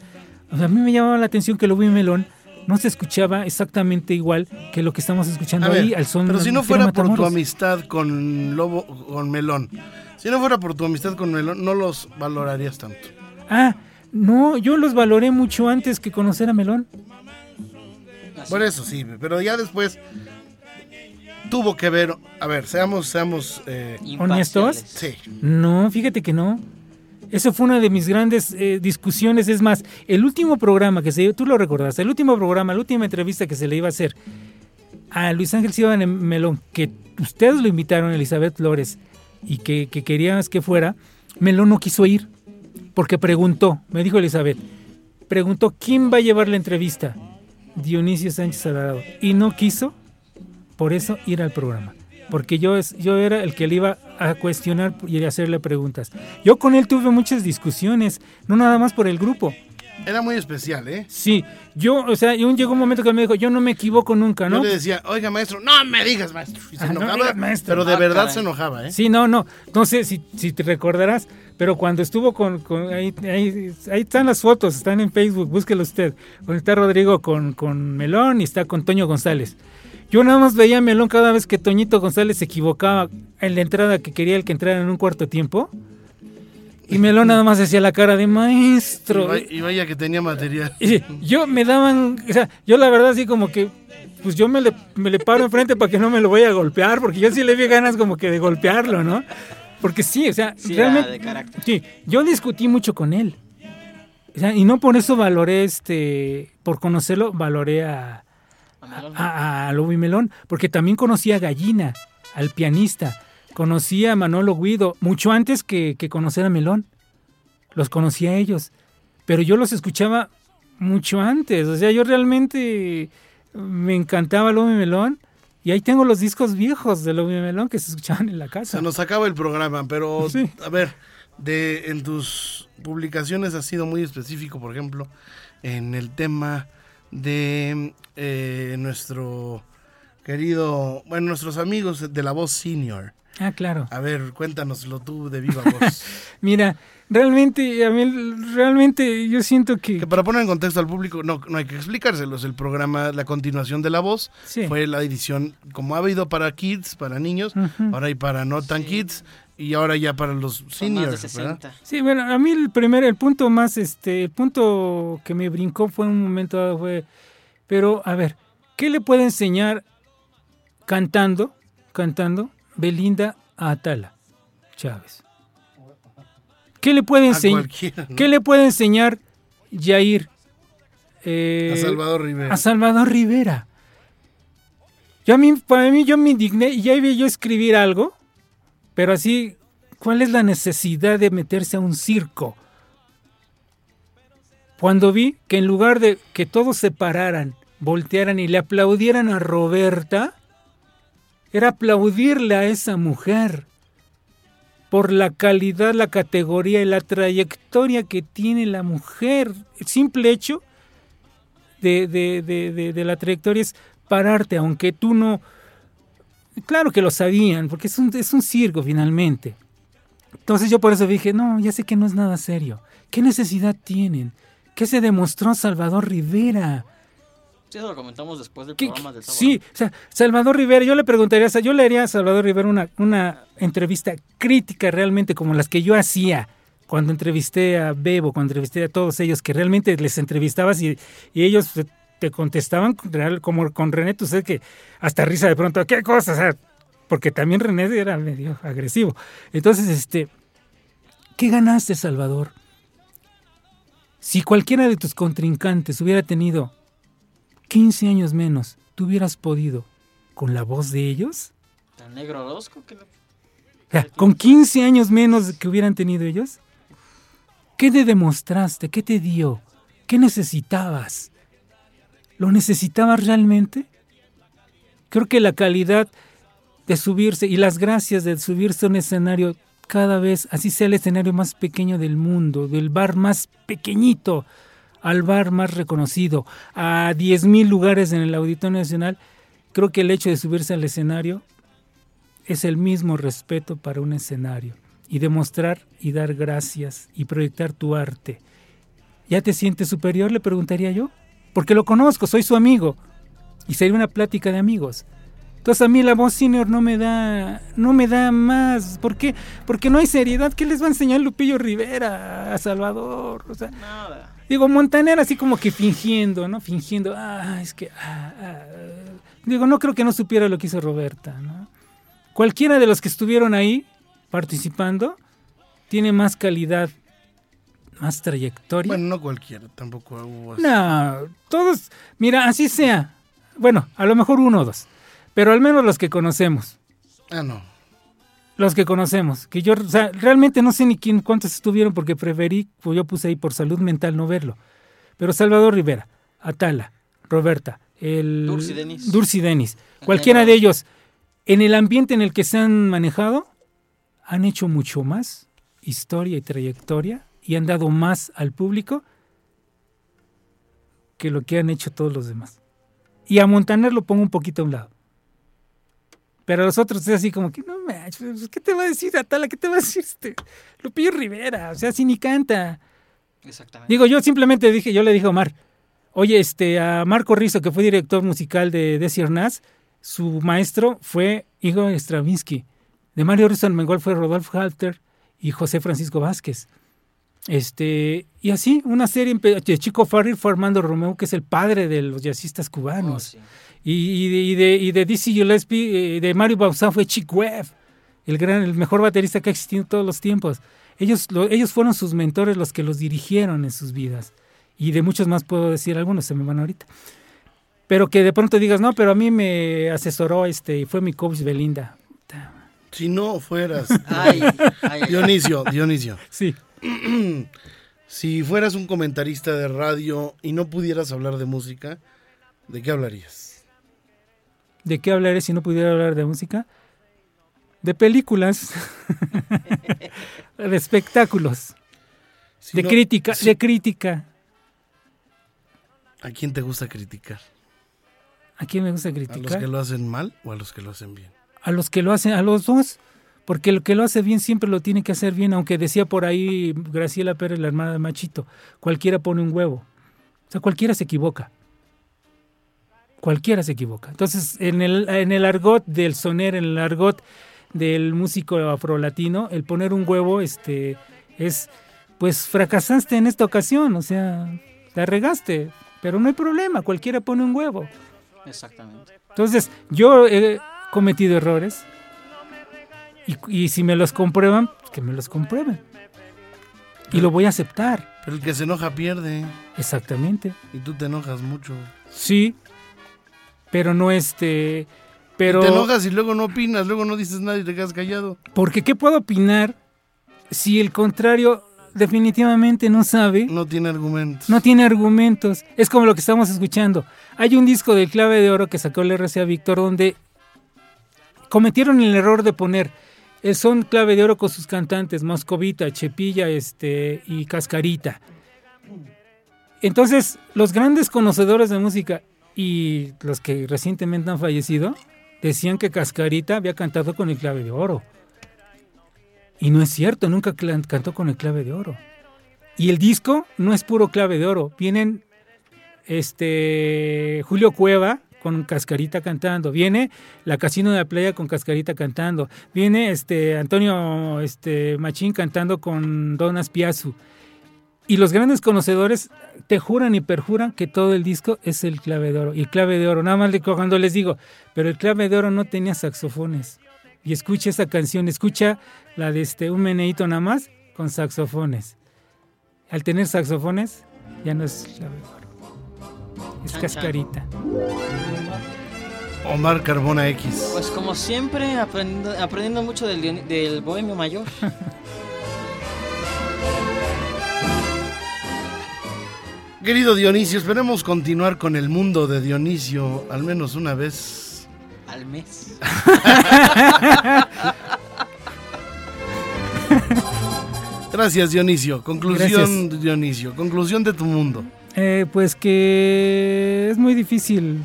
[SPEAKER 4] O sea, a mí me llamaba la atención que y Melón no se escuchaba exactamente igual que lo que estamos escuchando
[SPEAKER 2] ver,
[SPEAKER 4] ahí al son
[SPEAKER 2] pero si no
[SPEAKER 4] de
[SPEAKER 2] fuera por tu amistad con Lobo, con Melón, si no fuera por tu amistad con Melón, no los valorarías tanto.
[SPEAKER 4] Ah, no, yo los valoré mucho antes que conocer a Melón.
[SPEAKER 2] Por eso sí, pero ya después tuvo que ver, a ver, seamos, seamos eh,
[SPEAKER 4] ¿Honestos?
[SPEAKER 2] Sí.
[SPEAKER 4] No, fíjate que no. Eso fue una de mis grandes eh, discusiones. Es más, el último programa que se tú lo recordaste, el último programa, la última entrevista que se le iba a hacer a Luis Ángel Silva Melón, que ustedes lo invitaron, Elizabeth Flores, y que, que querías que fuera, Melón no quiso ir, porque preguntó, me dijo Elizabeth, preguntó quién va a llevar la entrevista, Dionisio Sánchez Alvarado, y no quiso, por eso, ir al programa. Porque yo, es, yo era el que le iba a cuestionar y hacerle preguntas. Yo con él tuve muchas discusiones, no nada más por el grupo.
[SPEAKER 2] Era muy especial, ¿eh?
[SPEAKER 4] Sí, yo, o sea, llegó un momento que me dijo, yo no me equivoco nunca, ¿no?
[SPEAKER 2] Yo le decía, oiga, maestro, no me digas, maestro. Y se
[SPEAKER 4] Ah, no
[SPEAKER 2] enojaba,
[SPEAKER 4] digas, maestro.
[SPEAKER 2] pero de
[SPEAKER 4] Ah,
[SPEAKER 2] verdad
[SPEAKER 4] caray.
[SPEAKER 2] se enojaba, ¿eh?
[SPEAKER 4] Sí, no, no, no sé si, si te recordarás, pero cuando estuvo con, con- ahí, ahí, ahí están las fotos, están en Facebook, búsquelo usted. Está Rodrigo con, con Melón y está con Toño González. Yo nada más veía a Melón cada vez que Toñito González se equivocaba en la entrada que quería el que entrara en un cuarto tiempo. Y Melón nada más hacía la cara de
[SPEAKER 2] Y,
[SPEAKER 4] maestro.
[SPEAKER 2] vaya, y vaya que tenía material.
[SPEAKER 4] Y yo me daban, o sea, yo la verdad así como que, pues yo me le, me le paro enfrente para que no me lo vaya a golpear, porque yo sí le vi ganas como que de golpearlo, ¿no? Porque sí, o sea,
[SPEAKER 3] Sí, era
[SPEAKER 4] realmente,
[SPEAKER 3] de carácter.
[SPEAKER 4] sí, yo discutí mucho con él. O sea, y no por eso valoré, este, por conocerlo, valoré a, a, a Lobo y Melón, porque también conocí a Gallina, al pianista, conocí a Manolo Guido, mucho antes que, que conocer a Melón. Los conocí a ellos, pero yo los escuchaba mucho antes. O sea, yo realmente me encantaba Lobo y Melón. Y ahí tengo los discos viejos de Lobo y Melón que se escuchaban en la casa.
[SPEAKER 2] Se nos acaba el programa, pero
[SPEAKER 4] Sí.
[SPEAKER 2] a ver, de en tus publicaciones has sido muy específico, por ejemplo, en el tema de eh, nuestro querido, bueno, nuestros amigos de la voz senior.
[SPEAKER 4] Ah, claro.
[SPEAKER 2] A ver, cuéntanoslo tú de viva voz.
[SPEAKER 4] Mira, realmente, a mí, realmente yo siento que...
[SPEAKER 2] que para poner en contexto al público, no, no hay que explicárselos. El programa, la continuación de La Voz,
[SPEAKER 4] Sí.
[SPEAKER 2] fue la edición, como ha habido para kids, para niños, ahora hay para no tan kids, y ahora ya para los
[SPEAKER 3] Son más de
[SPEAKER 2] seniors,
[SPEAKER 3] 60.
[SPEAKER 2] ¿verdad?
[SPEAKER 4] Sí, bueno, a mí el primer, el punto más, este, el punto que me brincó fue un momento dado fue, pero a ver, ¿qué le puede enseñar cantando, cantando Belinda a Atala Chávez? ¿Qué le puede
[SPEAKER 2] A
[SPEAKER 4] enseñar?
[SPEAKER 2] ¿no?
[SPEAKER 4] ¿Qué le puede enseñar Jair? eh,
[SPEAKER 2] A Salvador Rivera.
[SPEAKER 4] A Salvador Rivera. Yo a mí, para mí, yo me indigné y ya iba yo a escribir algo, pero así, ¿cuál es la necesidad de meterse a un circo? Cuando vi que en lugar de que todos se pararan, voltearan y le aplaudieran a Roberta, era aplaudirle a esa mujer por la calidad, la categoría y la trayectoria que tiene la mujer. El simple hecho de, de- de- de- la trayectoria es pararte, aunque tú no... Claro que lo sabían, porque es un, es un circo finalmente. Entonces yo por eso dije, no, ya sé que no es nada serio. ¿Qué necesidad tienen? ¿Qué se demostró Salvador Rivera?
[SPEAKER 3] Sí, eso lo comentamos después del
[SPEAKER 4] ¿Qué-
[SPEAKER 3] programa del sábado.
[SPEAKER 4] Sí, o sea, Salvador Rivera, yo le preguntaría, o sea, yo le haría a Salvador Rivera una, una entrevista crítica realmente como las que yo hacía cuando entrevisté a Bebo, cuando entrevisté a todos ellos, que realmente les entrevistabas y, y ellos te- te contestaban como con René, tú sabes que hasta risa de pronto, ¿qué cosa? O sea, porque también René era medio agresivo. Entonces, este, ¿qué ganaste, Salvador? Si cualquiera de tus contrincantes hubiera tenido 15 años menos, ¿tú hubieras podido con la voz de ellos?
[SPEAKER 3] El negro Orozco, que
[SPEAKER 4] sea, con 15 años menos que hubieran tenido ellos, ¿qué te demostraste? ¿Qué te dio? ¿Qué necesitabas? ¿Lo necesitabas realmente? Creo que la calidad de subirse y las gracias de subirse a un escenario cada vez, así sea el escenario más pequeño del mundo, del bar más pequeñito al bar más reconocido, a 10.000 lugares en el Auditorio Nacional, creo que el hecho de subirse al escenario es el mismo respeto para un escenario y demostrar y dar gracias y proyectar tu arte. ¿Ya te sientes superior? Le preguntaría yo. Porque lo conozco, soy su amigo. Y sería una plática de amigos. Entonces a mí la voz senior no me da, no me da más. ¿Por qué? Porque no hay seriedad. ¿Qué les va a enseñar Lupillo Rivera a Salvador? O sea,
[SPEAKER 3] Nada.
[SPEAKER 4] Digo, Montaner así como que fingiendo, ¿no? Fingiendo, ah, es que... ah, ah". Digo, no creo que no supiera lo que hizo Roberta, ¿no? Cualquiera de los que estuvieron ahí participando tiene más calidad, más trayectoria.
[SPEAKER 2] Bueno, no cualquiera, tampoco hubo así.
[SPEAKER 4] No, todos, mira, así sea. Bueno, a lo mejor uno o dos, pero al menos los que conocemos.
[SPEAKER 2] Ah, no.
[SPEAKER 4] Los que conocemos, que yo, o sea, realmente no sé ni quién, cuántos estuvieron porque preferí, pues yo puse ahí por salud mental no verlo. Pero Salvador Rivera, Atala, Roberta, el
[SPEAKER 3] Dursi Denis.
[SPEAKER 4] Dursi Denis, cualquiera de ellos, en el ambiente en el que se han manejado, han hecho mucho más historia y trayectoria y han dado más al público que lo que han hecho todos los demás. Y a Montaner lo pongo un poquito a un lado. Pero a los otros es así como que, no manches, ¿qué te va a decir Atala? ¿Qué te va a decir este Lupillo Rivera? O sea, si ni canta.
[SPEAKER 3] Exactamente.
[SPEAKER 4] Digo, yo simplemente dije, yo le dije a Omar, oye, este, a Marco Rizzo, que fue director musical de Desi Arnaz, su maestro fue Igor Stravinsky. De Mario Rizzo Armengol fue Rodolfo Halter y José Francisco Vázquez. Este, y así, una serie de Chico Farrell fue Armando Romeo, que es el padre de los jazzistas cubanos. y, y de, y, de, y de Dizzy Gillespie, eh, de Mario Bauzá fue Chick Webb, el, gran, el mejor baterista que ha existido en todos los tiempos. Ellos, lo- ellos fueron sus mentores los que los dirigieron en sus vidas. Y de muchos más puedo decir, algunos se me van ahorita. Pero que de pronto digas, no, pero a mí me asesoró este y fue mi coach Belinda.
[SPEAKER 2] Si no fueras.
[SPEAKER 3] Ay, ay.
[SPEAKER 2] Dionisio, Dionisio.
[SPEAKER 4] Sí.
[SPEAKER 2] si fueras un comentarista de radio y no pudieras hablar de música, ¿de qué hablarías?
[SPEAKER 4] ¿De qué hablaré si no pudiera hablar de música? De películas, de espectáculos,
[SPEAKER 2] Si
[SPEAKER 4] de
[SPEAKER 2] no-
[SPEAKER 4] crítica,
[SPEAKER 2] si-
[SPEAKER 4] de crítica.
[SPEAKER 2] ¿A quién te gusta criticar?
[SPEAKER 4] ¿A quién me gusta
[SPEAKER 2] ¿A los
[SPEAKER 4] criticar?
[SPEAKER 2] que lo hacen mal o a los que lo hacen bien?
[SPEAKER 4] a los que lo hacen, a los dos, porque el que lo hace bien siempre lo tiene que hacer bien, aunque decía por ahí Graciela Pérez, la hermana de Machito, cualquiera pone un huevo. O sea, cualquiera se equivoca. Cualquiera se equivoca. Entonces, en el, en el argot del soner, en el argot del músico afrolatino, el poner un huevo, este, es, pues fracasaste en esta ocasión, o sea, la regaste, pero no hay problema, cualquiera pone un huevo.
[SPEAKER 3] Exactamente.
[SPEAKER 4] Entonces, yo he cometido errores y, y si me los comprueban, pues que me los comprueben. Y lo voy a aceptar.
[SPEAKER 2] Pero el que se enoja pierde.
[SPEAKER 4] Exactamente.
[SPEAKER 2] Y tú te enojas mucho.
[SPEAKER 4] Sí, pero no este... Pero,
[SPEAKER 2] Te enojas y luego no opinas, luego no dices nada y te quedas callado.
[SPEAKER 4] Porque ¿qué puedo opinar si el contrario definitivamente no sabe?
[SPEAKER 2] No tiene argumentos.
[SPEAKER 4] No tiene argumentos. Es como lo que estamos escuchando. Hay un disco del Clave de Oro que sacó el RCA Víctor donde cometieron el error de poner son Clave de Oro con sus cantantes, Moscovita, Chepilla este, y Cascarita. Entonces, los grandes conocedores de música y los que recientemente han fallecido decían que Cascarita había cantado con el Clave de Oro. Y no es cierto, nunca cantó con el Clave de Oro. Y el disco no es puro clave de oro. Vienen este Julio Cueva con Cascarita cantando. Viene la Casino de la Playa con Cascarita cantando. Viene este Antonio este Machín cantando con Donas Piazzu. Y los grandes conocedores te juran y perjuran que todo el disco es el clave de oro. Y el clave de oro, nada más cuando les digo, pero el clave de oro no tenía saxofones. Y escucha esa canción, escucha la de este Un Meneíto nada más con saxofones. Al tener saxofones, ya no es clave de oro. Es cascarita.
[SPEAKER 2] Omar Carbona X.
[SPEAKER 3] Pues como siempre, aprendiendo, aprendiendo mucho del, del bohemio mayor.
[SPEAKER 2] Querido Dionisio, esperemos continuar con el mundo de Dionisio al menos una vez.
[SPEAKER 3] Al mes.
[SPEAKER 2] Gracias, Dionisio. Conclusión, Dionisio. Conclusión de tu mundo.
[SPEAKER 4] Eh, pues que es muy difícil.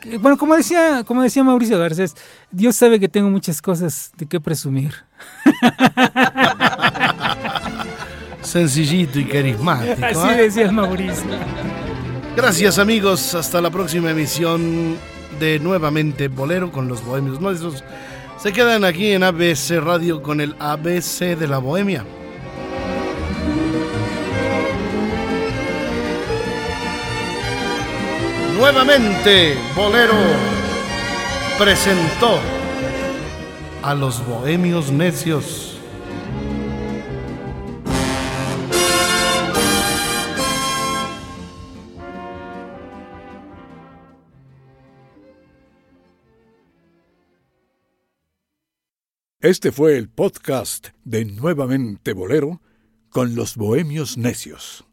[SPEAKER 4] Que, bueno, como decía, como decía Mauricio Garcés, Dios sabe que tengo muchas cosas de qué presumir.
[SPEAKER 2] Sencillito y carismático.
[SPEAKER 4] Así
[SPEAKER 2] ¿eh?
[SPEAKER 4] decía Mauricio.
[SPEAKER 2] Gracias, amigos. Hasta la próxima emisión de Nuevamente Bolero con los Bohemios Nuestros. Se quedan aquí en ABC Radio con el ABC de la Bohemia. Nuevamente Bolero presentó a los Bohemios Necios.
[SPEAKER 1] Este fue el podcast de Nuevamente Bolero con los Bohemios Necios.